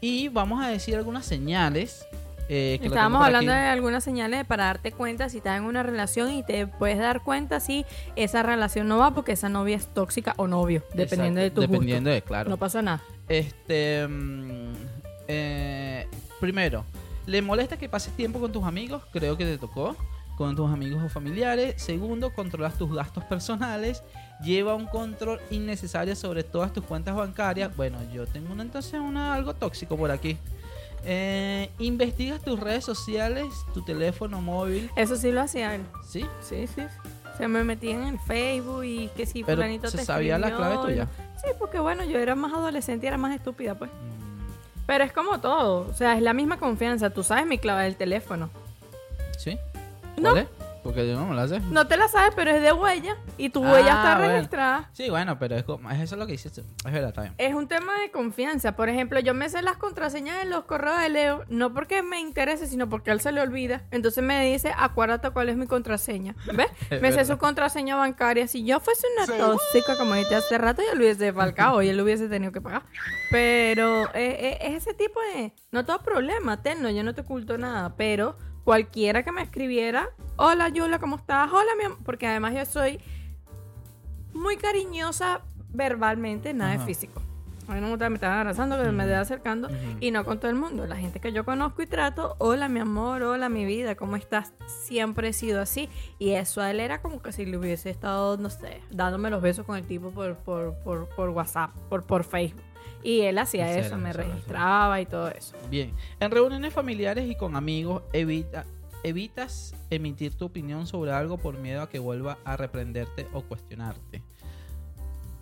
Y vamos a decir algunas señales. Eh, Estábamos hablando aquí. de algunas señales para darte cuenta si estás en una relación y te puedes dar cuenta si esa relación no va porque esa novia es tóxica o novio, dependiendo Exacto, de tu Dependiendo gusto. de, claro. No pasa nada. Este. mm, eh, primero, ¿le molesta que pases tiempo con tus amigos? Creo que te tocó. Con tus amigos o familiares. Segundo, controlas tus gastos personales. Lleva un control innecesario sobre todas tus cuentas bancarias. Bueno, yo tengo una, entonces una, algo tóxico por aquí. Eh, investigas tus redes sociales, tu teléfono móvil. Eso sí lo hacía él. ¿Sí? Sí, sí. Se me metía en el Facebook y que si Pero fulanito se te sabía la clave tuya. Sí, porque bueno, yo era más adolescente y era más estúpida, pues. Mm, Pero es como todo, o sea, es la misma confianza. Tú sabes mi clave del teléfono. ¿Sí? No. ¿Cuál es? Porque yo no me la sé. No te la sabes, pero es de huella y tu Ah, huella está bueno. registrada. Sí, bueno, pero es, como- es eso lo que dices. tú. Es verdad, está bien. Es un tema de confianza. Por ejemplo, yo me sé las contraseñas de los correos de Leo, no porque me interese, sino porque a él se le olvida. Entonces me dice, acuérdate cuál es mi contraseña. ¿Ves? Es me sé verdad. su contraseña bancaria. Si yo fuese una tóxica, como dijiste hace rato, yo lo hubiese falcado y él lo hubiese tenido que pagar. Pero eh, eh, es ese tipo de... No todo problema, tenno, yo no te oculto nada, pero cualquiera que me escribiera, hola Yula, ¿cómo estás? Hola, mi amor, porque además yo soy muy cariñosa verbalmente, nada Ajá. de físico. A mí no me gusta me están abrazando, que me Ujú. estén acercando. Ujú. Y no con todo el mundo. La gente que yo conozco y trato, hola mi amor, hola mi vida, ¿cómo estás? Siempre he sido así. Y eso a él era como que si le hubiese estado, no sé, dándome los besos con el tipo por, por, por, por WhatsApp, por, por Facebook. Y él hacía eso, me registraba y todo eso. Bien. En reuniones familiares y con amigos, evita, evitas emitir tu opinión sobre algo por miedo a que vuelva a reprenderte o cuestionarte.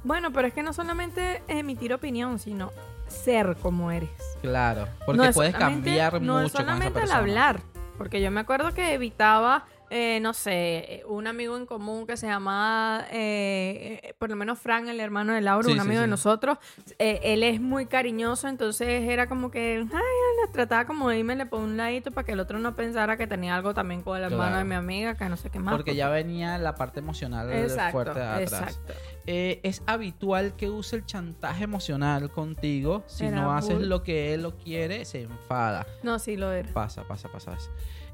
Bueno, pero es que no solamente emitir opinión, sino ser como eres. Claro, porque No es puedes solamente- cambiar no es mucho con esa solamente el persona. hablar, porque yo me acuerdo que evitaba, eh, no sé, un amigo en común que se llamaba, eh, eh, por lo menos Fran, el hermano de Laura, Sí, un sí, amigo de nosotros. eh, él es muy cariñoso, entonces era como que, ay, la trataba como de irme le por un ladito para que el otro no pensara que tenía algo también con el hermano Claro. de mi amiga, que no sé qué más. Porque ya venía la parte emocional Exacto, fuerte atrás. exacto. Eh, es habitual que use el chantaje emocional contigo. Si Era no haces lo que él lo quiere, se enfada. No, sí lo era. Pasa, pasa, pasa.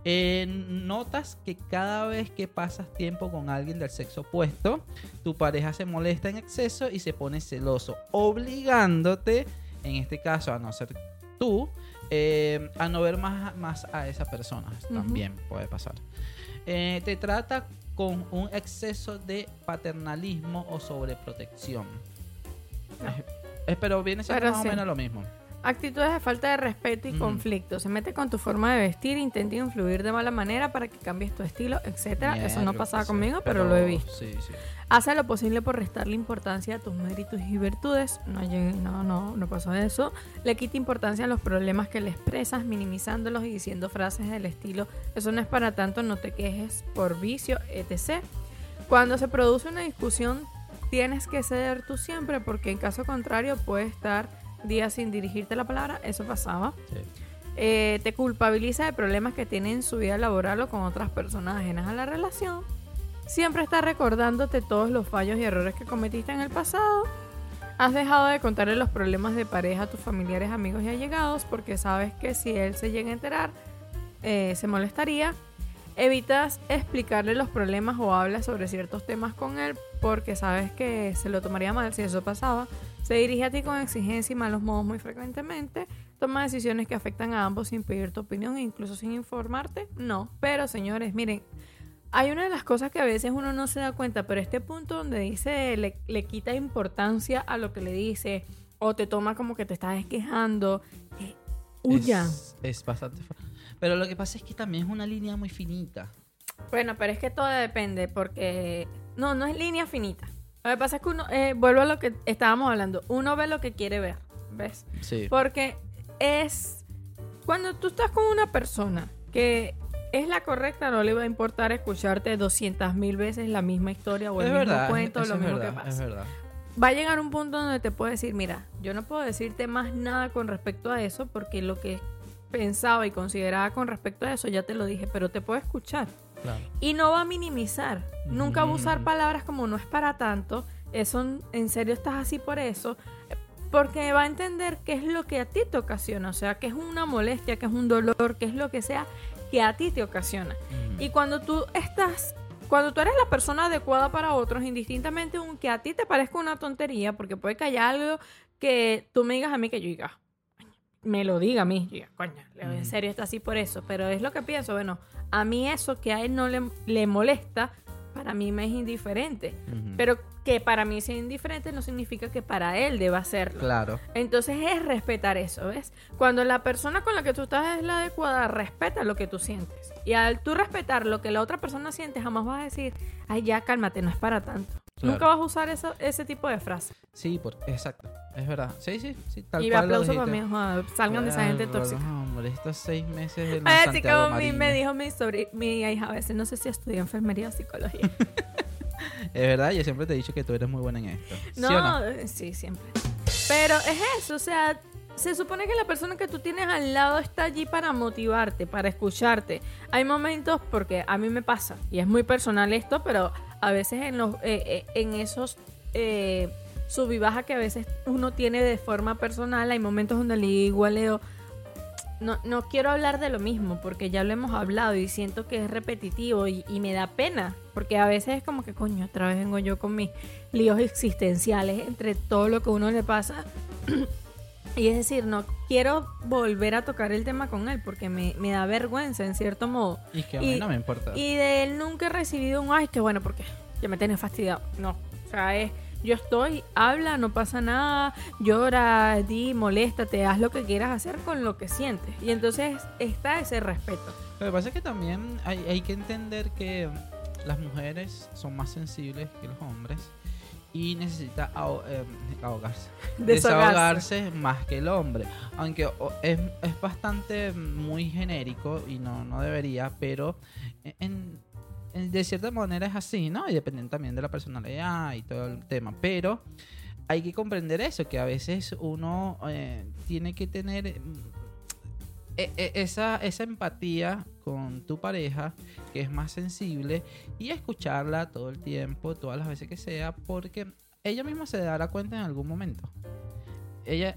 Eh, notas que cada vez que pasas tiempo con alguien del sexo opuesto, tu pareja se molesta en exceso y se pone celoso, obligándote, en este caso a no ser tú, eh, a no ver más, más a esa persona. También puede pasar. Eh, te trata con un exceso de paternalismo o sobreprotección. No. Pero viene siendo Pero más sí. o menos lo mismo. Actitudes de falta de respeto y Mm. conflicto. Se mete con tu forma de vestir, intenta influir de mala manera para que cambies tu estilo, etcétera. Eso no pasaba conmigo, pero, lo he visto. Sí, sí. Hace lo posible por restarle importancia a tus méritos y virtudes. No, no, no, no pasó eso. Le quita importancia a los problemas que le expresas, minimizándolos y diciendo frases del estilo, eso no es para tanto, no te quejes por vicio, etc. Cuando se produce una discusión, tienes que ceder tú siempre, porque en caso contrario puede estar días sin dirigirte la palabra. Eso pasaba. sí. Eh, te culpabiliza de problemas que tiene en su vida laboral o con otras personas ajenas a la relación. Siempre está recordándote todos los fallos y errores que cometiste en el pasado. Has dejado de contarle los problemas de pareja a tus familiares, amigos y allegados porque sabes que si él se llega a enterar, eh, se molestaría. Evitas explicarle los problemas o hablas sobre ciertos temas con él porque sabes que se lo tomaría mal si eso pasaba. Se dirige a ti con exigencia y malos modos muy frecuentemente. Toma decisiones que afectan a ambos sin pedir tu opinión e incluso sin informarte. No, pero señores, miren, hay una de las cosas que a veces uno no se da cuenta, pero este punto donde dice le, le quita importancia a lo que le dice o te toma como que te estás quejando, eh, huyan. Es, es bastante. Pero lo que pasa es que también es una línea muy finita. Bueno, pero es que todo depende porque... No, no es línea finita. Lo que pasa es que uno, eh, vuelvo a lo que estábamos hablando, uno ve lo que quiere ver, ¿ves? Sí. Porque es... Cuando tú estás con una persona que es la correcta, no le va a importar escucharte 200 mil veces la misma historia o el es mismo verdad. cuento, lo es mismo verdad, que Es pasa. verdad. Va a llegar un punto donde te puedo decir, mira, yo no puedo decirte más nada con respecto a eso porque lo que pensaba y consideraba con respecto a eso ya te lo dije, pero te puedo escuchar. Claro. Y no va a minimizar. Nunca va a usar Mm. palabras como no es para tanto. Eso, en serio estás así por eso. Porque va a entender qué es lo que a ti te ocasiona. O sea, que es una molestia, que es un dolor, que es lo que sea que a ti te ocasiona. Ujú. Y cuando tú estás, cuando tú eres la persona adecuada para otros, indistintamente aunque a ti te parezca una tontería, porque puede que haya algo que tú me digas a mí que yo diga, me lo diga a mí, yo diga, coño, en Mm. serio está así por eso, pero es lo que pienso, bueno, a mí eso que a él no le, le molesta, para mí me es indiferente, pero que para mí sea indiferente no significa que para él deba hacerlo. Claro. Entonces es respetar eso, ¿ves? Cuando la persona con la que tú estás es la adecuada, respeta lo que tú sientes. Y al tú respetar lo que la otra persona siente, jamás vas a decir, ay, ya cálmate, no es para tanto. Claro. Nunca vas a usar eso- ese tipo de frase. Sí, por, exacto. Es verdad. Sí, sí, sí. Tal y cual aplauso para mí, salgan de esa gente tóxica. Hombre, estos seis meses del Así Santiago como me dijo mi, sobri- mi hija a veces, no sé si estudió enfermería o psicología. Es verdad, yo siempre te he dicho que tú eres muy buena en esto. ¿Sí No, o no? sí, siempre. Pero es eso, o sea, se supone que la persona que tú tienes al lado está allí para motivarte, para escucharte. Hay momentos, porque a mí me pasa, y es muy personal esto, pero a veces en, los, eh, eh, en esos eh, sub y baja que a veces uno tiene de forma personal, hay momentos donde le digo a Leo, no, no quiero hablar de lo mismo porque ya lo hemos hablado y siento que es repetitivo y, y me da pena porque a veces es como que coño, otra vez vengo yo con mis líos existenciales entre todo lo que uno le pasa. y es decir, no quiero volver a tocar el tema con él porque me, me da vergüenza en cierto modo. Y que a mí y- no me importa. Y de él nunca he recibido un ay, qué bueno, porque ya me tenés fastidiado. No, o sea, es yo estoy, habla, no pasa nada, llora, di, moléstate, haz lo que quieras hacer con lo que sientes. Y entonces está ese respeto. Lo que pasa es que también hay, hay que entender que las mujeres son más sensibles que los hombres y necesita eh, ahogarse. Desahogarse. desahogarse más que el hombre. Aunque es, es bastante muy genérico y no, no debería, pero en- de cierta manera es así, ¿no? Y depende también de la personalidad y todo el tema. Pero hay que comprender eso, que a veces uno eh, tiene que tener mm, e- e- esa, esa empatía con tu pareja, que es más sensible, y escucharla todo el tiempo, todas las veces que sea, porque ella misma se dará cuenta en algún momento. Ella,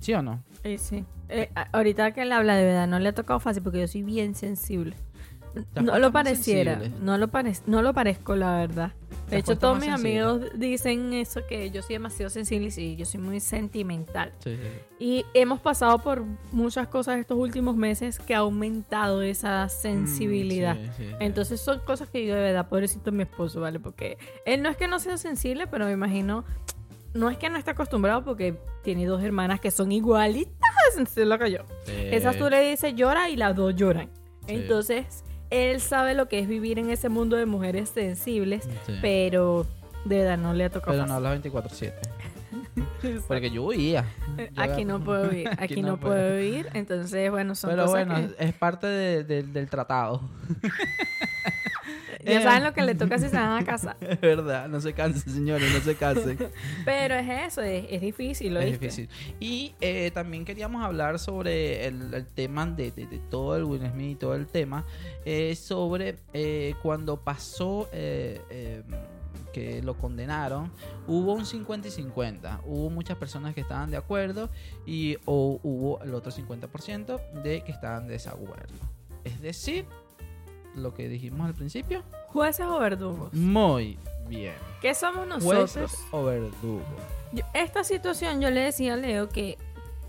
¿sí o no? Y sí. Eh, a- ahorita que él habla de verdad, no le ha tocado fácil porque yo soy bien sensible. No lo pareciera, no lo, parec- no lo parezco, la verdad. De hecho, todos mis sensible. amigos dicen eso, que yo soy demasiado sensible y sí, yo soy muy sentimental. Sí, sí, sí. Y hemos pasado por muchas cosas estos últimos meses que ha aumentado esa sensibilidad. Mm, sí, sí. Entonces son cosas que yo de verdad, pobrecito mi esposo, ¿vale? Porque él no es que no sea sensible, pero me imagino no es que no esté acostumbrado porque tiene dos hermanas que son igualitas de lo que yo. Esas tú le dices llora y las dos lloran. Entonces, él sabe lo que es vivir en ese mundo de mujeres sensibles, Sí. pero de verdad no le ha tocado. Pero no hablas 24-7. Porque yo huía. Yo Aquí no puedo ir, aquí, no, puedo ir. Entonces, bueno, son Pero cosas bueno, que es parte de- de- del tratado. ya eh. saben lo que le toca si se van a casar. Es verdad, no se cansen, señores, no se cansen. Pero es eso, es, es difícil, ¿lo es viste? difícil. Y eh, también queríamos hablar sobre el, el tema de, de- de todo el Will Smith y todo el tema, eh, sobre eh, cuando pasó eh, que lo condenaron, hubo un 50 y 50. Hubo muchas personas que estaban de acuerdo y o hubo el otro 50% de que estaban de desacuerdo. Es decir, lo que dijimos al principio, Jueces o verdugos. muy bien. ¿Qué somos nosotros? Jueces o verdugos. Yo- esta situación yo le decía a Leo que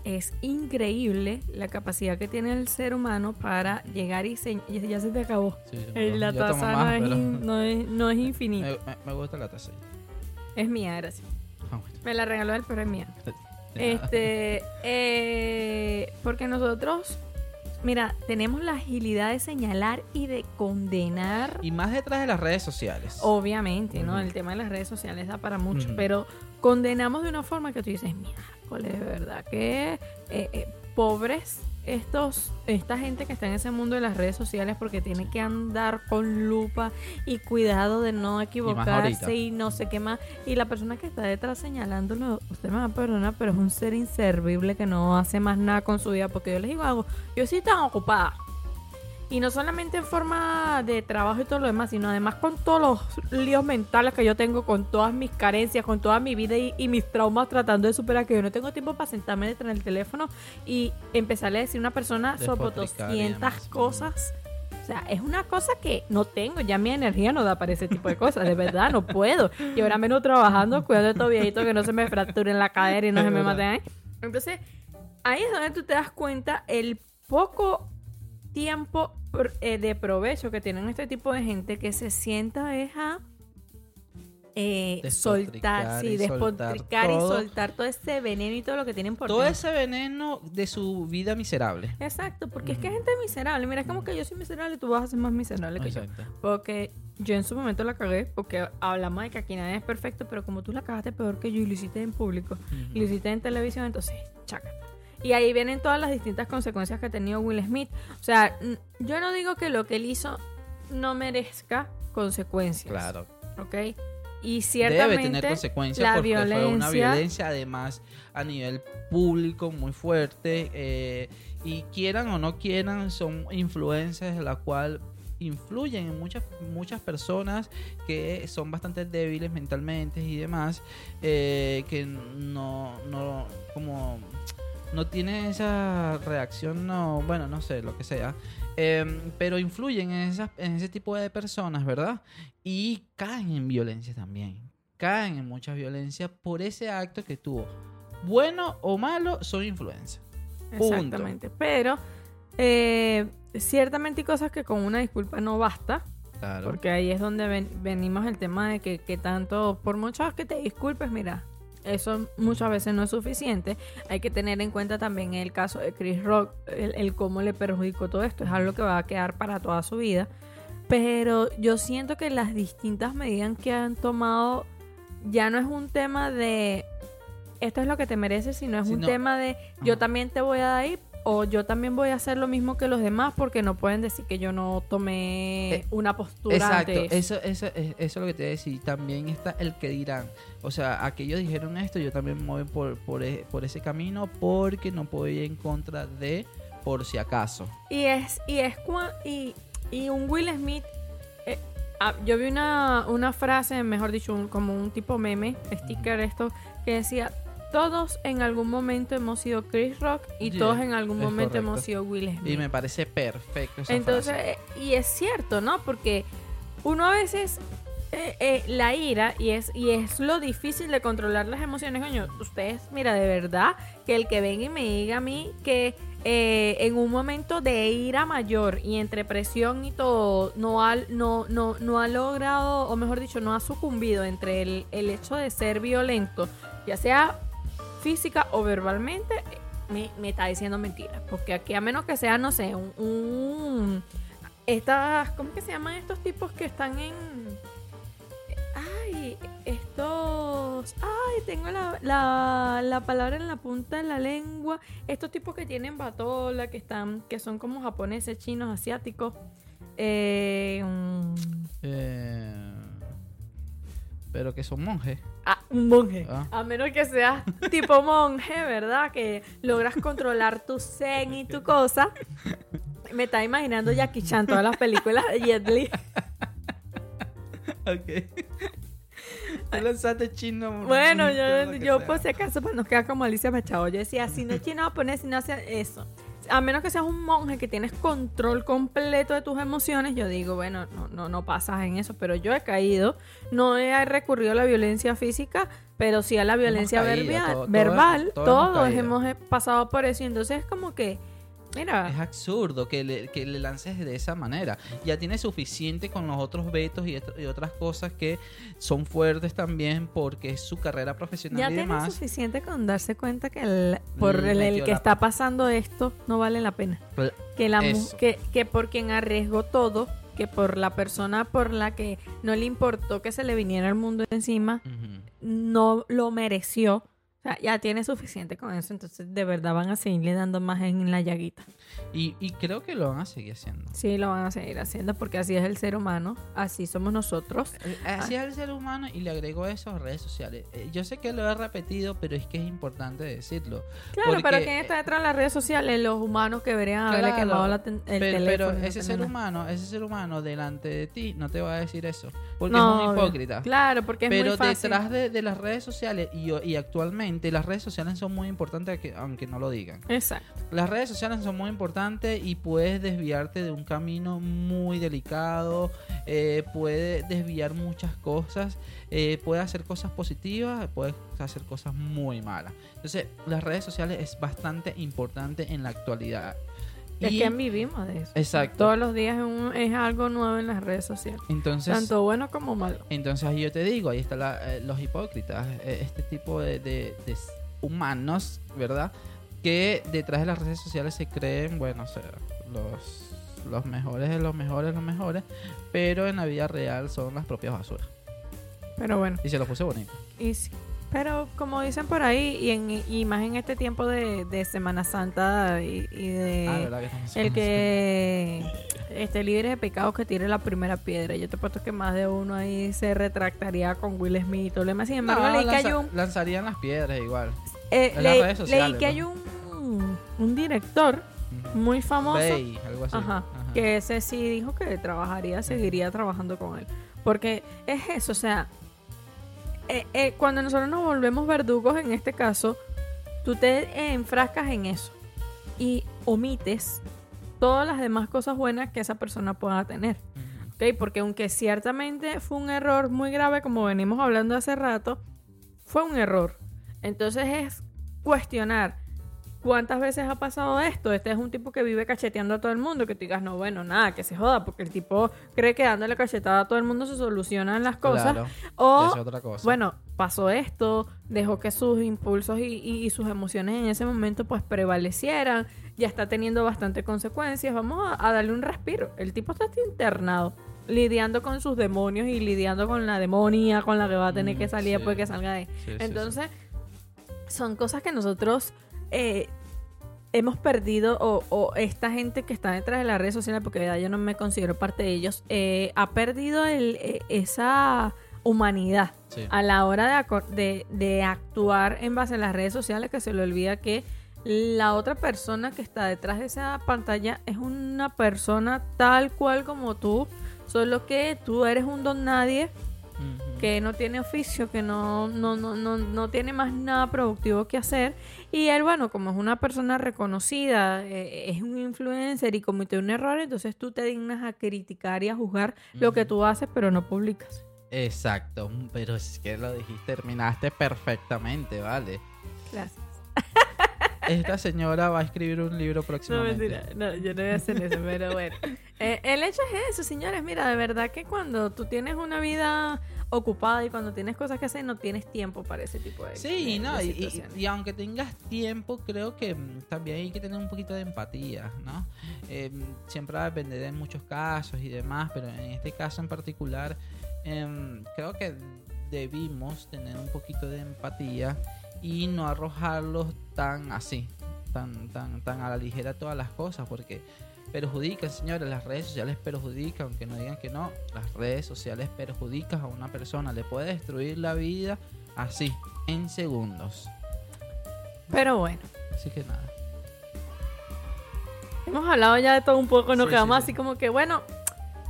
es increíble la capacidad que tiene el ser humano para llegar y, se, y ya se te acabó. Sí, Eh, La taza más, no, es pero- no es, no es infinita. Me, gusta la taza. Es mía, gracias. Ah, bueno. Me la regaló él, pero es mía. Este, eh, porque nosotros, mira, tenemos la agilidad de señalar y de condenar. Y más detrás de las redes sociales. Obviamente, ¿no? El tema de las redes sociales da para mucho, pero condenamos de una forma que tú dices, mira, de verdad que eh, eh, pobres estos, esta gente que está en ese mundo de las redes sociales porque tiene que andar con lupa y cuidado de no equivocarse y, no sé qué más. Y la persona que está detrás señalándolo, usted me va a perdonar, pero es un ser inservible que no hace más nada con su vida porque yo les digo algo, yo sí tan ocupada. Y no solamente en forma de trabajo y todo lo demás, sino además con todos los líos mentales que yo tengo, con todas mis carencias, con toda mi vida y, y mis traumas tratando de superar, que yo no tengo tiempo para sentarme detrás del teléfono y empezarle a decir a una persona sobre Despotricar y 200 demás. cosas. O sea, es una cosa que no tengo, ya mi energía no da para ese tipo de cosas, de verdad, no puedo. Y ahora menos trabajando, cuidando de estos viejitos que no se me fracturen la cadera y no Es se me verdad. maten ahí. Entonces, ahí es donde tú te das cuenta el poco tiempo eh, de provecho que tienen este tipo de gente que se sienta es a eh, soltar, sí, despotricar y soltar todo ese veneno y todo lo que tienen por Todo dentro. ese veneno de su vida miserable. Exacto, porque es que hay gente miserable. Mira, es como que yo soy miserable y tú vas a ser más miserable que yo. Exacto. Porque yo en su momento la cagué, porque hablamos de que aquí nadie es perfecto, pero como tú la cagaste peor que yo y lo hiciste en público, y lo hiciste en televisión, entonces, chaca. Y ahí vienen todas las distintas consecuencias que ha tenido Will Smith. O sea, yo no digo que lo que él hizo no merezca consecuencias. Claro. ¿Ok? Y ciertamente Debe tener consecuencias la porque fue una violencia- además a nivel público muy fuerte. eh, y quieran o no quieran, son influencias la cual influyen en muchas muchas personas que son bastante débiles mentalmente y demás eh, que no no como no tienen esa reacción no bueno no sé lo que sea Em, pero influyen en, esas, en ese tipo de personas, ¿verdad? Y caen en violencia también. Caen en mucha violencia por ese acto que tuvo. Bueno o malo, son influencia. Exactamente. Pero eh, ciertamente hay cosas que con una disculpa no basta. Claro. Porque ahí es donde ven- venimos el tema de que, que tanto, por muchas que te disculpes, mira, eso muchas veces no es suficiente. Hay que tener en cuenta también el caso de Chris Rock, el, el cómo le perjudicó todo esto. Es algo que va a quedar para toda su vida. Pero yo siento que las distintas medidas que han tomado ya no es un tema de esto es lo que te mereces, sino es un tema de yo también te voy a dar ahí o yo también voy a hacer lo mismo que los demás porque no pueden decir que yo no tomé Eh, una postura Exacto, eso. eso, eso, es- lo que te voy a decir. También está el que dirán. O sea, aquellos dijeron esto, yo también me voy por, por, e- por ese camino porque no puedo ir en contra de por si acaso. Y es, y es y, y un Will Smith. eh, ah, yo vi una, una frase, mejor dicho, un- como un tipo meme, sticker esto, que decía. Todos en algún momento hemos sido Chris Rock y Yeah, todos en algún momento correcto. hemos sido Will Smith. Y me parece perfecto esa Entonces, frase. eh, y es cierto, ¿no? Porque uno a veces eh, eh, la ira y es y es lo difícil de controlar las emociones, coño. Ustedes, mira, de verdad que el que venga y me diga a mí que eh, en un momento de ira mayor y entre presión y todo no ha, no, no, no ha logrado, o mejor dicho, no ha sucumbido entre el, el hecho de ser violento ya sea física o verbalmente, me, me está diciendo mentiras. Porque aquí, a menos que sea, no sé, un. un- estas. ¿Cómo que se llaman estos tipos que están en. Ay, estos. Ay, tengo la, la, la palabra en la punta de la lengua. Estos tipos que tienen batola, que están. que son como japoneses, chinos, asiáticos. Eh, mm, Eh, pero que son monjes. Ah, un monje. Ah. A menos que seas tipo monje, ¿verdad? Que logras controlar tu zen y tu cosa. Me está imaginando Jackie Chan, todas las películas de Jet Li. Ok. Tú lanzaste chino. Bueno, yo, yo por si acaso, para no quedar como Alicia Machado, yo decía, si no es chino japonés, si no hace eso. A menos que seas un monje que tienes control completo de tus emociones, yo digo, bueno, no, no, no pasas en eso, pero yo he caído, no he recurrido a la violencia física, pero sí a la violencia caído, verbia- todo- todo- verbal, todos hemos hemos eh, pasado por eso, y entonces es como que, mira, Es absurdo que le, que le lances de esa manera. Ya tiene suficiente con los otros vetos y, y otras cosas que son fuertes también porque es su carrera profesional ya y tiene demás. suficiente con darse cuenta que el- por el, el que está pasando esto no vale la pena. Pl- que la que, que por quien arriesgó todo, que por la persona por la que no le importó que se le viniera el mundo encima, Ujú. no lo mereció. O sea, ya tiene suficiente con eso, entonces de verdad van a seguirle dando más en la llaguita. Y, y creo que lo van a seguir haciendo. Sí, lo van a seguir haciendo porque así es el ser humano, así somos nosotros. Eh, Así es el ser humano y le agrego eso a redes sociales. Eh, Yo sé que lo he repetido, pero es que es importante decirlo. Claro, pero ¿quién está detrás de las redes sociales? Los humanos que deberían haberle Claro, quemado la ten- el pero, teléfono. pero ese ser nada. humano, ese ser humano delante de ti no te va a decir eso. Porque No, es un hipócrita. Claro, porque es Pero muy fácil. detrás de, de las redes sociales y, y actualmente las redes sociales son muy importantes que- aunque no lo digan. Exacto. Las redes sociales son muy importantes y puedes desviarte de un camino muy delicado, eh, puede desviar muchas cosas, eh, puede hacer cosas positivas, puede hacer cosas muy malas. Entonces, las redes sociales es bastante importante en la actualidad. Es Y- que vivimos de eso. Exacto. Todos los días es, un- es algo nuevo en las redes sociales. Entonces, Tanto bueno como malo. Entonces ahí yo te digo, ahí están los hipócritas, eh, este tipo de, de- de s- humanos, ¿verdad? Que detrás de las redes sociales se creen, bueno, o sea, los, los mejores de los mejores de los mejores, pero en la vida real son las propias basuras. Pero bueno, Y se lo puse bonito. y sí. Pero como dicen por ahí, y, en, y más en este tiempo de, de Semana Santa y, y de ah, ¿verdad que el que este líder de pecados que tire la primera piedra. Yo te he puesto que más de uno ahí se retractaría con Will Smith o demás. Sin embargo, No, leí que hay un lanzarían las piedras igual. eh, en las leí- redes sociales, leí que hay un, un director muy famoso Bay, algo así. Ajá, Ajá. que ese sí dijo que trabajaría, seguiría trabajando con él. Porque es eso, o sea, eh, eh, cuando nosotros nos volvemos verdugos en este caso, tú te enfrascas en eso y omites todas las demás cosas buenas que esa persona pueda tener. Ujú. ¿ok? Porque aunque ciertamente fue un error muy grave, como venimos hablando hace rato, fue un error. Entonces es cuestionar cuántas veces ha pasado esto. Este es un tipo que vive cacheteando a todo el mundo, que tú digas, no, bueno, nada, que se joda, porque el tipo cree que dándole cachetada a todo el mundo se solucionan las cosas. Claro, O, es otra cosa. bueno, pasó esto, dejó que sus impulsos y, y- y sus emociones en ese momento pues prevalecieran, ya está teniendo bastante consecuencias, vamos a, a darle un respiro. El tipo está internado, lidiando con sus demonios y lidiando con la demonia con la que va a tener Mm, que salir sí. después que salga de ahí. Sí, sí, sí. Entonces, son cosas que nosotros eh, hemos perdido o, o esta gente que está detrás de las redes sociales, porque de verdad yo no me considero parte de ellos, eh, ha perdido el, eh, esa humanidad Sí. a la hora de, acor- de, de actuar en base a las redes sociales, que se le olvida que la otra persona que está detrás de esa pantalla es una persona tal cual como tú, solo que tú eres un don nadie. Que no tiene oficio, que no, no, no, no, no tiene más nada productivo que hacer. Y él, bueno, como es una persona reconocida, eh, es un influencer y cometió un error, entonces tú te dignas a criticar y a juzgar lo que tú haces, pero no publicas. Exacto, pero es que lo dijiste, terminaste perfectamente, ¿vale? Gracias. Esta señora va a escribir un libro No, próximamente. mentira. No, yo no voy a hacer eso, pero bueno. Eh, el hecho es eso, señores. Mira, de verdad que cuando tú tienes una vida ocupada y cuando tienes cosas que hacer, no tienes tiempo para ese tipo de Sí, de- no, de y, aunque tengas tiempo, creo que mm, también hay que tener un poquito de empatía, ¿no? Eh, siempre va a depender de muchos casos y demás, pero en este caso en particular, em, creo que debimos tener un poquito de empatía y no arrojarlos tan así, tan, tan, tan a la ligera todas las cosas, porque perjudican, señores, las redes sociales perjudican, aunque no digan que no, las redes sociales perjudican a una persona, le puede destruir la vida así, en segundos. Pero bueno, Así que nada. hemos hablado ya de todo un poco, nos Sí, quedamos sí, sí. así como que, bueno,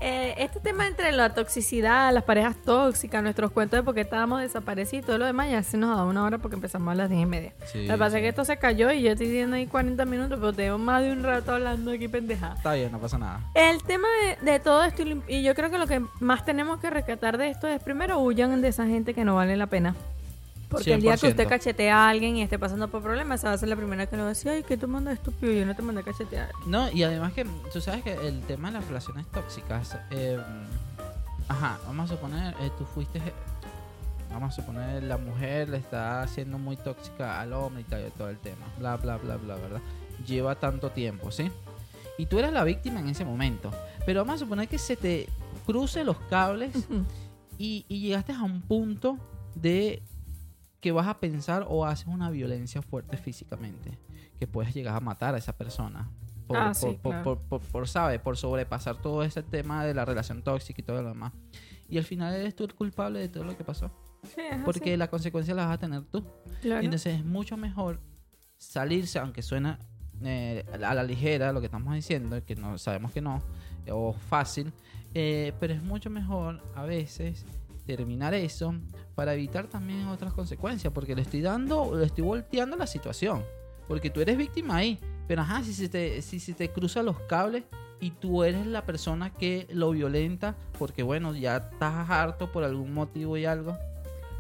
eh, este tema entre la toxicidad, las parejas tóxicas, nuestros cuentos de por qué estábamos desaparecidos y todo lo demás, ya se nos ha dado una hora porque empezamos a las diez y media. Sí, Lo que pasa sí. es que esto se cayó y yo estoy diciendo ahí 40 minutos, pero tengo más de un rato hablando aquí pendejada. Está bien, no pasa nada. El tema de, de todo esto, y yo creo que lo que más tenemos que rescatar de esto es primero huyan de esa gente que no vale la pena. Porque el día que usted 100%. cachetea a alguien y esté pasando por problemas, esa va a ser la primera que lo va a decir, ay, que tú mandas estúpido, yo no te mandé a cachetear. No, y además que tú sabes que el tema de las relaciones tóxicas, eh, ajá, vamos a suponer, eh, tú fuiste, vamos a suponer, la mujer le está haciendo muy tóxica al hombre y tal, todo el tema, bla, bla, bla, bla, ¿verdad? Lleva tanto tiempo, ¿sí? Y tú eres la víctima en ese momento, pero vamos a suponer que se te cruce los cables y, y llegaste a un punto de que vas a pensar o haces una violencia fuerte físicamente, que puedes llegar a matar a esa persona. Por, Ah, por, sí, por, claro. por, por- por, ¿sabe? por sobrepasar todo ese tema de la relación tóxica y todo lo demás. Y al final eres tú el culpable de todo lo que pasó. Sí, Porque así, la consecuencia la vas a tener tú. claro. Entonces es mucho mejor salirse, aunque suena eh, a la ligera lo que estamos diciendo, que no sabemos que no, o fácil, eh, pero es mucho mejor a veces terminar eso para evitar también otras consecuencias, porque le estoy dando, le estoy volteando la situación, porque tú eres víctima ahí, pero ajá, si se te, si se te cruzan los cables y tú eres la persona que lo violenta, porque bueno, ya estás harto por algún motivo y algo.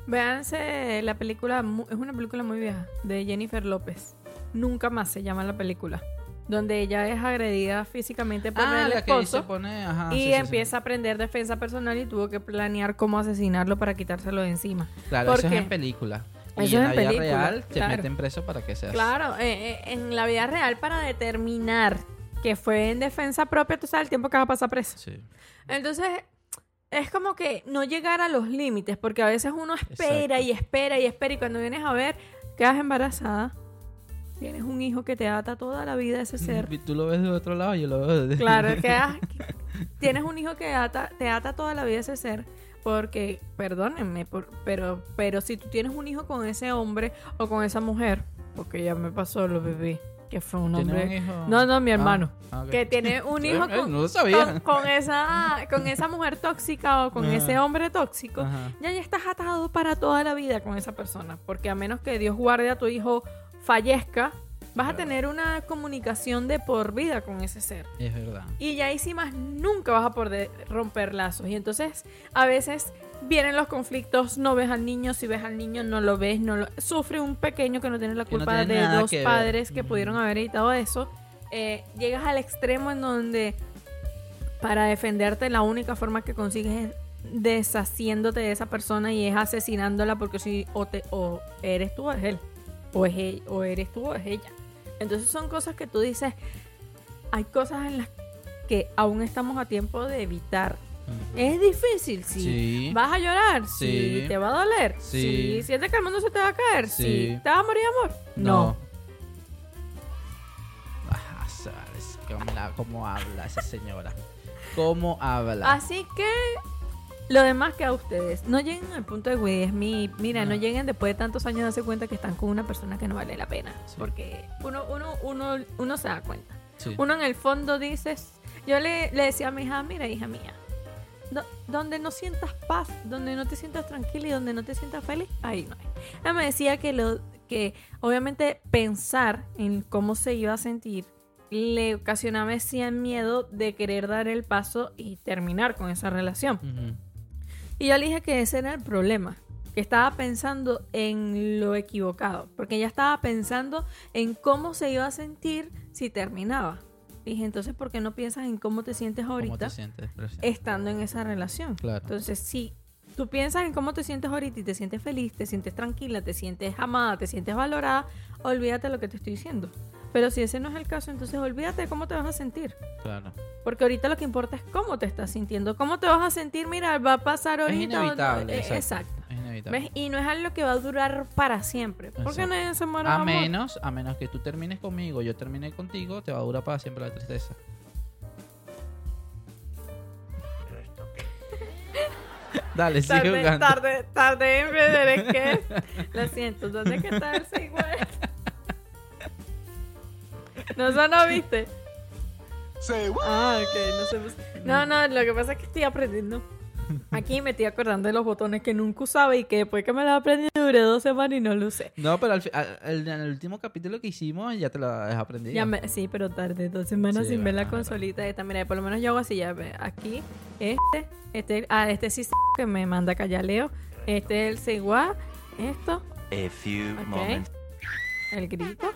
Véanse la película, es una película muy vieja, de Jennifer López. Nunca más se llama la película. Donde ella es agredida físicamente por Ah, el que esposo. pone, ajá, y sí, sí, sí. empieza a aprender defensa personal y tuvo que planear cómo asesinarlo para quitárselo de encima. Claro, ¿Por eso es en película. Eso y en en la vida película, real te meten preso para que seas. Claro, eh, eh, en la vida real para determinar que fue en defensa propia, tú sabes el tiempo que va a pasar preso. Sí. Entonces, es como que no llegar a los límites, porque a veces uno espera Exacto. y espera y espera y cuando vienes a ver, quedas embarazada, tienes un hijo que te ata toda la vida ese ser. Y Tú lo ves de otro lado, yo lo veo de Claro, quedas, tienes un hijo que ata, te ata toda la vida ese ser. Porque, perdónenme, por- pero, pero si tú tienes un hijo con ese hombre o con esa mujer, porque ya me pasó lo bebé, que fue un ¿Tiene hombre. un hijo? No, no, mi Ah, hermano. ah. Que tiene un hijo con, no con, con esa, con esa mujer tóxica o con Ajá. ese hombre tóxico, Ajá. ya ya estás atado para toda la vida con esa persona. Porque a menos que Dios guarde a tu hijo fallezca, vas a tener una comunicación de por vida con ese ser. Es verdad. Y ya ahí sí más nunca vas a poder romper lazos. Y entonces a veces vienen los conflictos, no ves al niño, si ves al niño no lo ves, no lo... sufre un pequeño que no tiene la no culpa tiene de dos que ver. padres que pudieron haber evitado eso. Eh, llegas al extremo en donde para defenderte la única forma que consigues es deshaciéndote de esa persona y es asesinándola porque si o, te, o eres tú o es él o, es él, o eres tú o es ella. Entonces son cosas que tú dices, hay cosas en las que aún estamos a tiempo de evitar. Es difícil, sí. Sí. ¿Vas a llorar? Sí. Sí. ¿Te va a doler? Sí. ¿Sientes que el mundo se te va a caer? Sí. Sí. ¿Te va a morir amor? No. Ah, sabes, ¿Cómo, la- cómo habla esa señora? ¿Cómo habla? Así que lo demás que a ustedes. No lleguen al punto de güey, es mi. Mira, no. No. lleguen después de tantos años a darse cuenta que están con una persona que no vale la pena. Sí. Porque uno, uno, uno, uno se da cuenta. Sí. Uno en el fondo dices. Yo le, le decía a mi hija, mira, hija mía, do- donde no sientas paz, donde no te sientas tranquila y donde no te sientas feliz, ahí no hay. Ella me decía que lo que obviamente pensar en cómo se iba a sentir le ocasionaba ese miedo de querer dar el paso y terminar con esa relación. Ujú. Y yo le dije que ese era el problema, que estaba pensando en lo equivocado, porque ella estaba pensando en cómo se iba a sentir si terminaba. Dije, entonces, ¿por qué no piensas en cómo te sientes ¿Cómo ahorita te sientes? Presión? estando en esa relación? Claro. Entonces, si tú piensas en cómo te sientes ahorita y te sientes feliz, te sientes tranquila, te sientes amada, te sientes valorada, olvídate de lo que te estoy diciendo. Pero si ese no es el caso, entonces olvídate de cómo te vas a sentir. Claro. Porque ahorita lo que importa es cómo te estás sintiendo. ¿Cómo te vas a sentir? Mira, va a pasar Es ahorita. no. inevitable. Eh, exacto. exacto. Es inevitable. ¿Ves? Y no es algo que va a durar para siempre. Porque se muere de A amor. menos, a menos que tú termines conmigo, yo termine contigo, te va a durar para siempre la tristeza. Dale, sigue Tarde, jugando. tarde, tarde en ver es que. Lo siento, ¿dónde es que está el igual? No, eso no viste. Ah, ok, no sé. pues. No, no, lo que pasa es que estoy aprendiendo. Aquí me estoy acordando de los botones que nunca usaba y que después que me los aprendí duré dos semanas y no lo usé. No, pero al fi- al- al- en el último capítulo que hicimos ya te lo has aprendido. Ya me- sí, pero tarde, dos semanas Sí, sin ver la verdad, consolita esta. Mira, por lo menos yo hago así, ya ve, aquí, este, este, ah, este sí que me manda acá, ya leo. Este es el Segua, esto, A few ok, moments. el grito.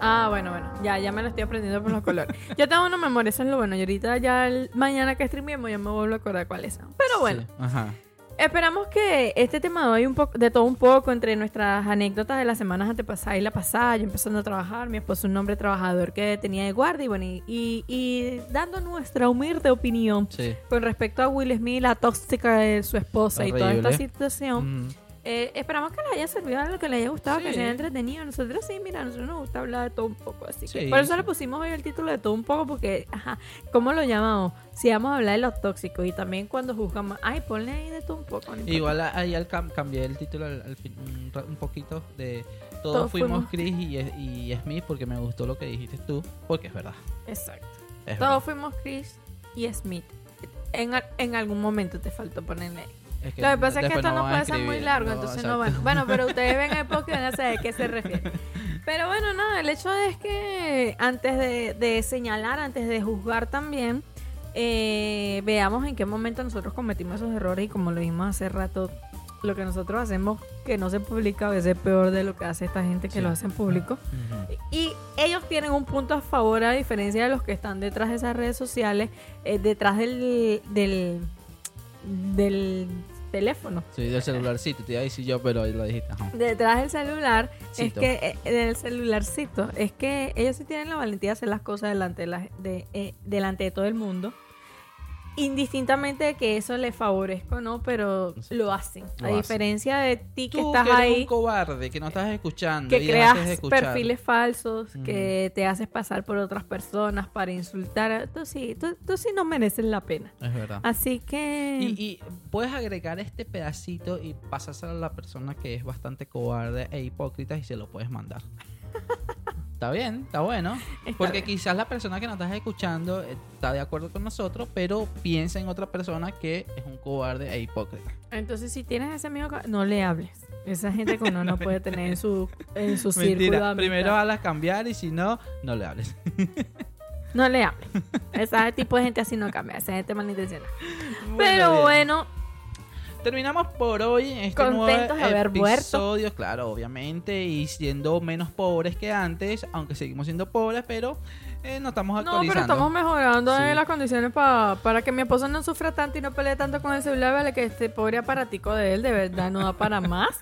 Ah, bueno, bueno, ya, ya me lo estoy aprendiendo por los colores. Yo tengo una memoria, eso es lo bueno. Y ahorita ya el- mañana que streamemos ya me vuelvo a acordar cuáles son. Pero bueno, Sí, Ajá. Esperamos que este tema de hoy un poco de todo un poco entre nuestras anécdotas de las semanas antepasadas y la pasada, yo empezando a trabajar, mi esposo un hombre trabajador que tenía de guardia y bueno, y, y- y dando nuestra humilde opinión Sí. con respecto a Will Smith, la tóxica de su esposa y toda esta Horrible. situación. Mm, Eh, esperamos que les haya servido algo, que les haya gustado, que se haya entretenido. Nosotros sí, mira, a nosotros nos gusta hablar de todo un poco. Así que por eso le pusimos hoy el título de todo un poco, porque, ajá, ¿cómo lo llamamos? Si vamos a hablar de los tóxicos y también cuando juzgamos, ay, ponle ahí de todo un poco. no. Igual ahí al cam- cambié el título al, al fin, un, poquito de todos, Todos fuimos fuimos- Chris y, y Smith porque me gustó lo que dijiste tú, porque es verdad. Exacto. Es Todos fuimos Chris y Smith. En, en algún momento te faltó ponerle. Es que Lo que pasa es que esto no, a puede ser muy largo, no, entonces exacto. no van. Bueno, pero ustedes ven el podcast y van a saber a qué se refiere. Pero bueno, nada, el hecho es que antes de, de señalar, antes de juzgar también, eh, veamos en qué momento nosotros cometimos esos errores y como lo vimos hace rato, lo que nosotros hacemos que no se publica a veces es peor de lo que hace esta gente que Sí. lo hace en público. Y ellos tienen un punto a favor a diferencia de los que están detrás de esas redes sociales, eh, detrás del, del, del teléfono. Sí, del celularcito, te iba a decir yo, pero lo dijiste. ajá. Detrás del celular, Cito. es que eh, del celularcito, es que ellos sí tienen la valentía de hacer las cosas delante de, la- de, eh, delante de todo el mundo. Indistintamente de que eso les favorezca o no, pero Sí. lo hacen. Lo a hacen. diferencia de ti que Tú estás que eres ahí. un cobarde, que no estás escuchando. que y creas de perfiles falsos, que te haces pasar por otras personas para insultar. Tú sí, tú, tú sí no mereces la pena. Es verdad. Así que... Y, y puedes agregar este pedacito y pasárselo a la persona que es bastante cobarde e hipócrita y se lo puedes mandar. está bien, está bueno. Está Porque bien. quizás la persona que nos estás escuchando eh, está de acuerdo con nosotros, pero piensa en otra persona que es un cobarde e hipócrita. Entonces, si tienes ese amigo, no le hables. Esa gente que uno no puede tener en su, en su círculo. primero hazla cambiar y si no, no le hables. No le hables. Ese tipo de gente así no cambia. Esa gente malintencionada. Bueno, Pero bien. bueno, Terminamos por hoy en este Contentos de nuevo haber episodio, claro, obviamente, y siendo menos pobres que antes, aunque seguimos siendo pobres, pero eh, nos estamos no, actualizando. pero estamos mejorando Sí. eh, las condiciones pa- para que mi esposo no sufra tanto y no pelee tanto con el celular. Vale, que este pobre aparatico de él de verdad no da para más.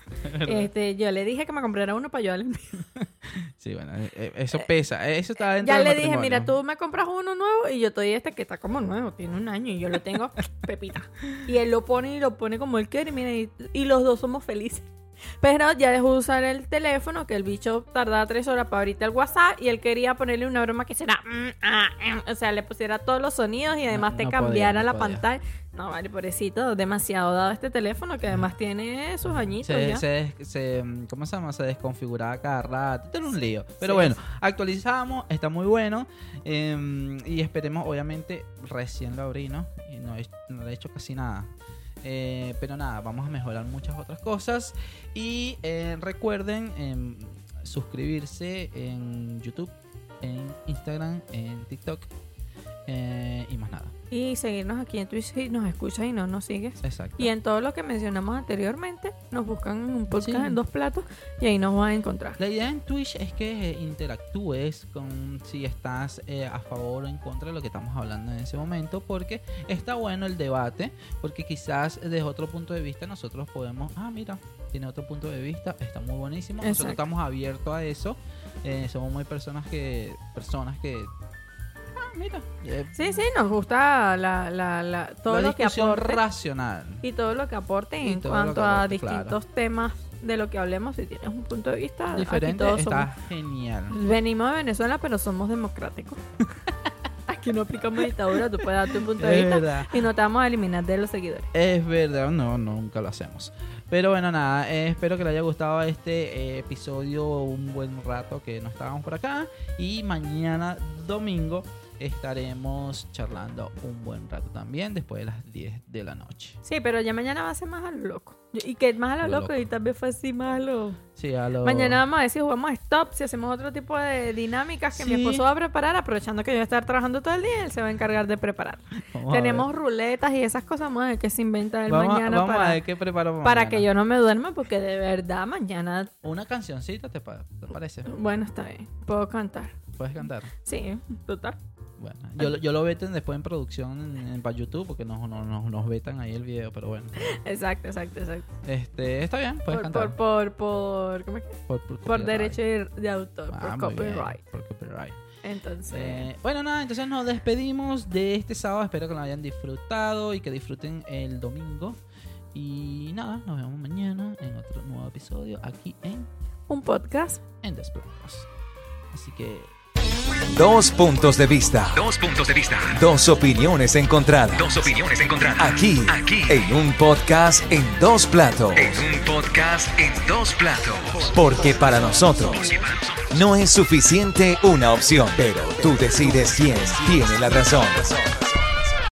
este, yo le dije que me comprara uno para yo al Sí, bueno, eh, eh, eso pesa, eso está dentro Ya del le dije, mira, tú me compras uno nuevo y yo estoy este que está como nuevo, tiene un año y yo lo tengo pepita. Y él lo pone y lo pone como él quiere, mira, y, y los dos somos felices. Pero ya dejó de usar el teléfono, que el bicho tardaba tres horas para abrirte el WhatsApp y él quería ponerle una broma que será, mm, ah, em, o sea, le pusiera todos los sonidos y además No- te no podía, cambiara no la podía. pantalla. No, vale, pobrecito, demasiado dado este teléfono que además tiene sus añitos Se, ya. se, mm, ¿cómo se llama? Se desconfiguraba cada rato. Esto era un lío. Pero Sí. bueno, actualizamos, está muy bueno. eh, y esperemos, obviamente, recién lo abrí, ¿no? Y no, no le he hecho casi nada. Eh, pero nada, vamos a mejorar muchas otras cosas. Y eh, recuerden em, suscribirse en YouTube, en Instagram, en TikTok. Eh, y más nada. Y seguirnos aquí en Twitch si nos escuchas y no nos sigues. Exacto. Y en todo lo que mencionamos anteriormente, nos buscan en un podcast Sí. en dos platos y ahí nos van a encontrar. La idea en Twitch es que eh, interactúes con si estás eh, a favor o en contra de lo que estamos hablando en ese momento, porque está bueno el debate, porque quizás desde otro punto de vista nosotros podemos, ah, mira, tiene otro punto de vista, está muy buenísimo, nosotros estamos abiertos a eso, eh, somos muy personas que, personas que, mira, eh, Sí, sí, nos gusta la, la, la, todo la lo que aporte racional. y todo lo que aporte en cuanto que a aporte, claro. distintos temas de lo que hablemos. Si tienes un punto de vista, Diferente, todos está somos- genial. Venimos de Venezuela, pero somos democráticos. Aquí no aplicamos dictadura, tú puedes dar tu punto de vista y no te vamos a eliminar de los seguidores. Es verdad, no, nunca lo hacemos. Pero bueno, nada, eh, espero que le haya gustado este eh, episodio un buen rato que no estábamos por acá. Y mañana, domingo, estaremos charlando un buen rato también, después de las 10 de la noche. Sí, pero ya mañana va a ser más a lo loco. Y que más a lo A lo loco, loco. y también fue así más a lo... Sí, a lo... Mañana vamos a ver si jugamos stop, si hacemos otro tipo de dinámicas que mi esposo va a preparar, aprovechando que yo voy a estar trabajando todo el día, él se va a encargar de preparar. Vamos a Tenemos ruletas y esas cosas, a ver qué se inventa Vamos, a- mañana vamos para, a ver qué preparamos para mañana. que yo no me duerma, porque de verdad mañana, Una cancioncita, ¿te, pa- te parece? bueno, está bien, puedo cantar. ¿Puedes cantar? Sí, total. Bueno, yo, lo- yo lo veten después en producción en, en- para YouTube porque nos, nos, nos, nos vetan ahí el video, pero bueno. Exacto, exacto, exacto. Este, está bien, puedes Por, cantar. por, por, por, ¿cómo es que? Por, por Por derecho de, autor, Ah, por bien, copyright. por copyright. Entonces, Eh, bueno, nada, entonces nos despedimos de este sábado. Espero que lo hayan disfrutado y que disfruten el domingo. Y nada, nos vemos mañana en otro nuevo episodio aquí en, un podcast en Desplanos. Así que Dos puntos de vista. Dos puntos de vista. Dos opiniones encontradas. Dos opiniones encontradas. Aquí, Aquí. en un podcast en dos platos. En un podcast en dos platos. Porque para nosotros Porque para nosotros no es suficiente una opción, pero tú decides quién tiene la razón.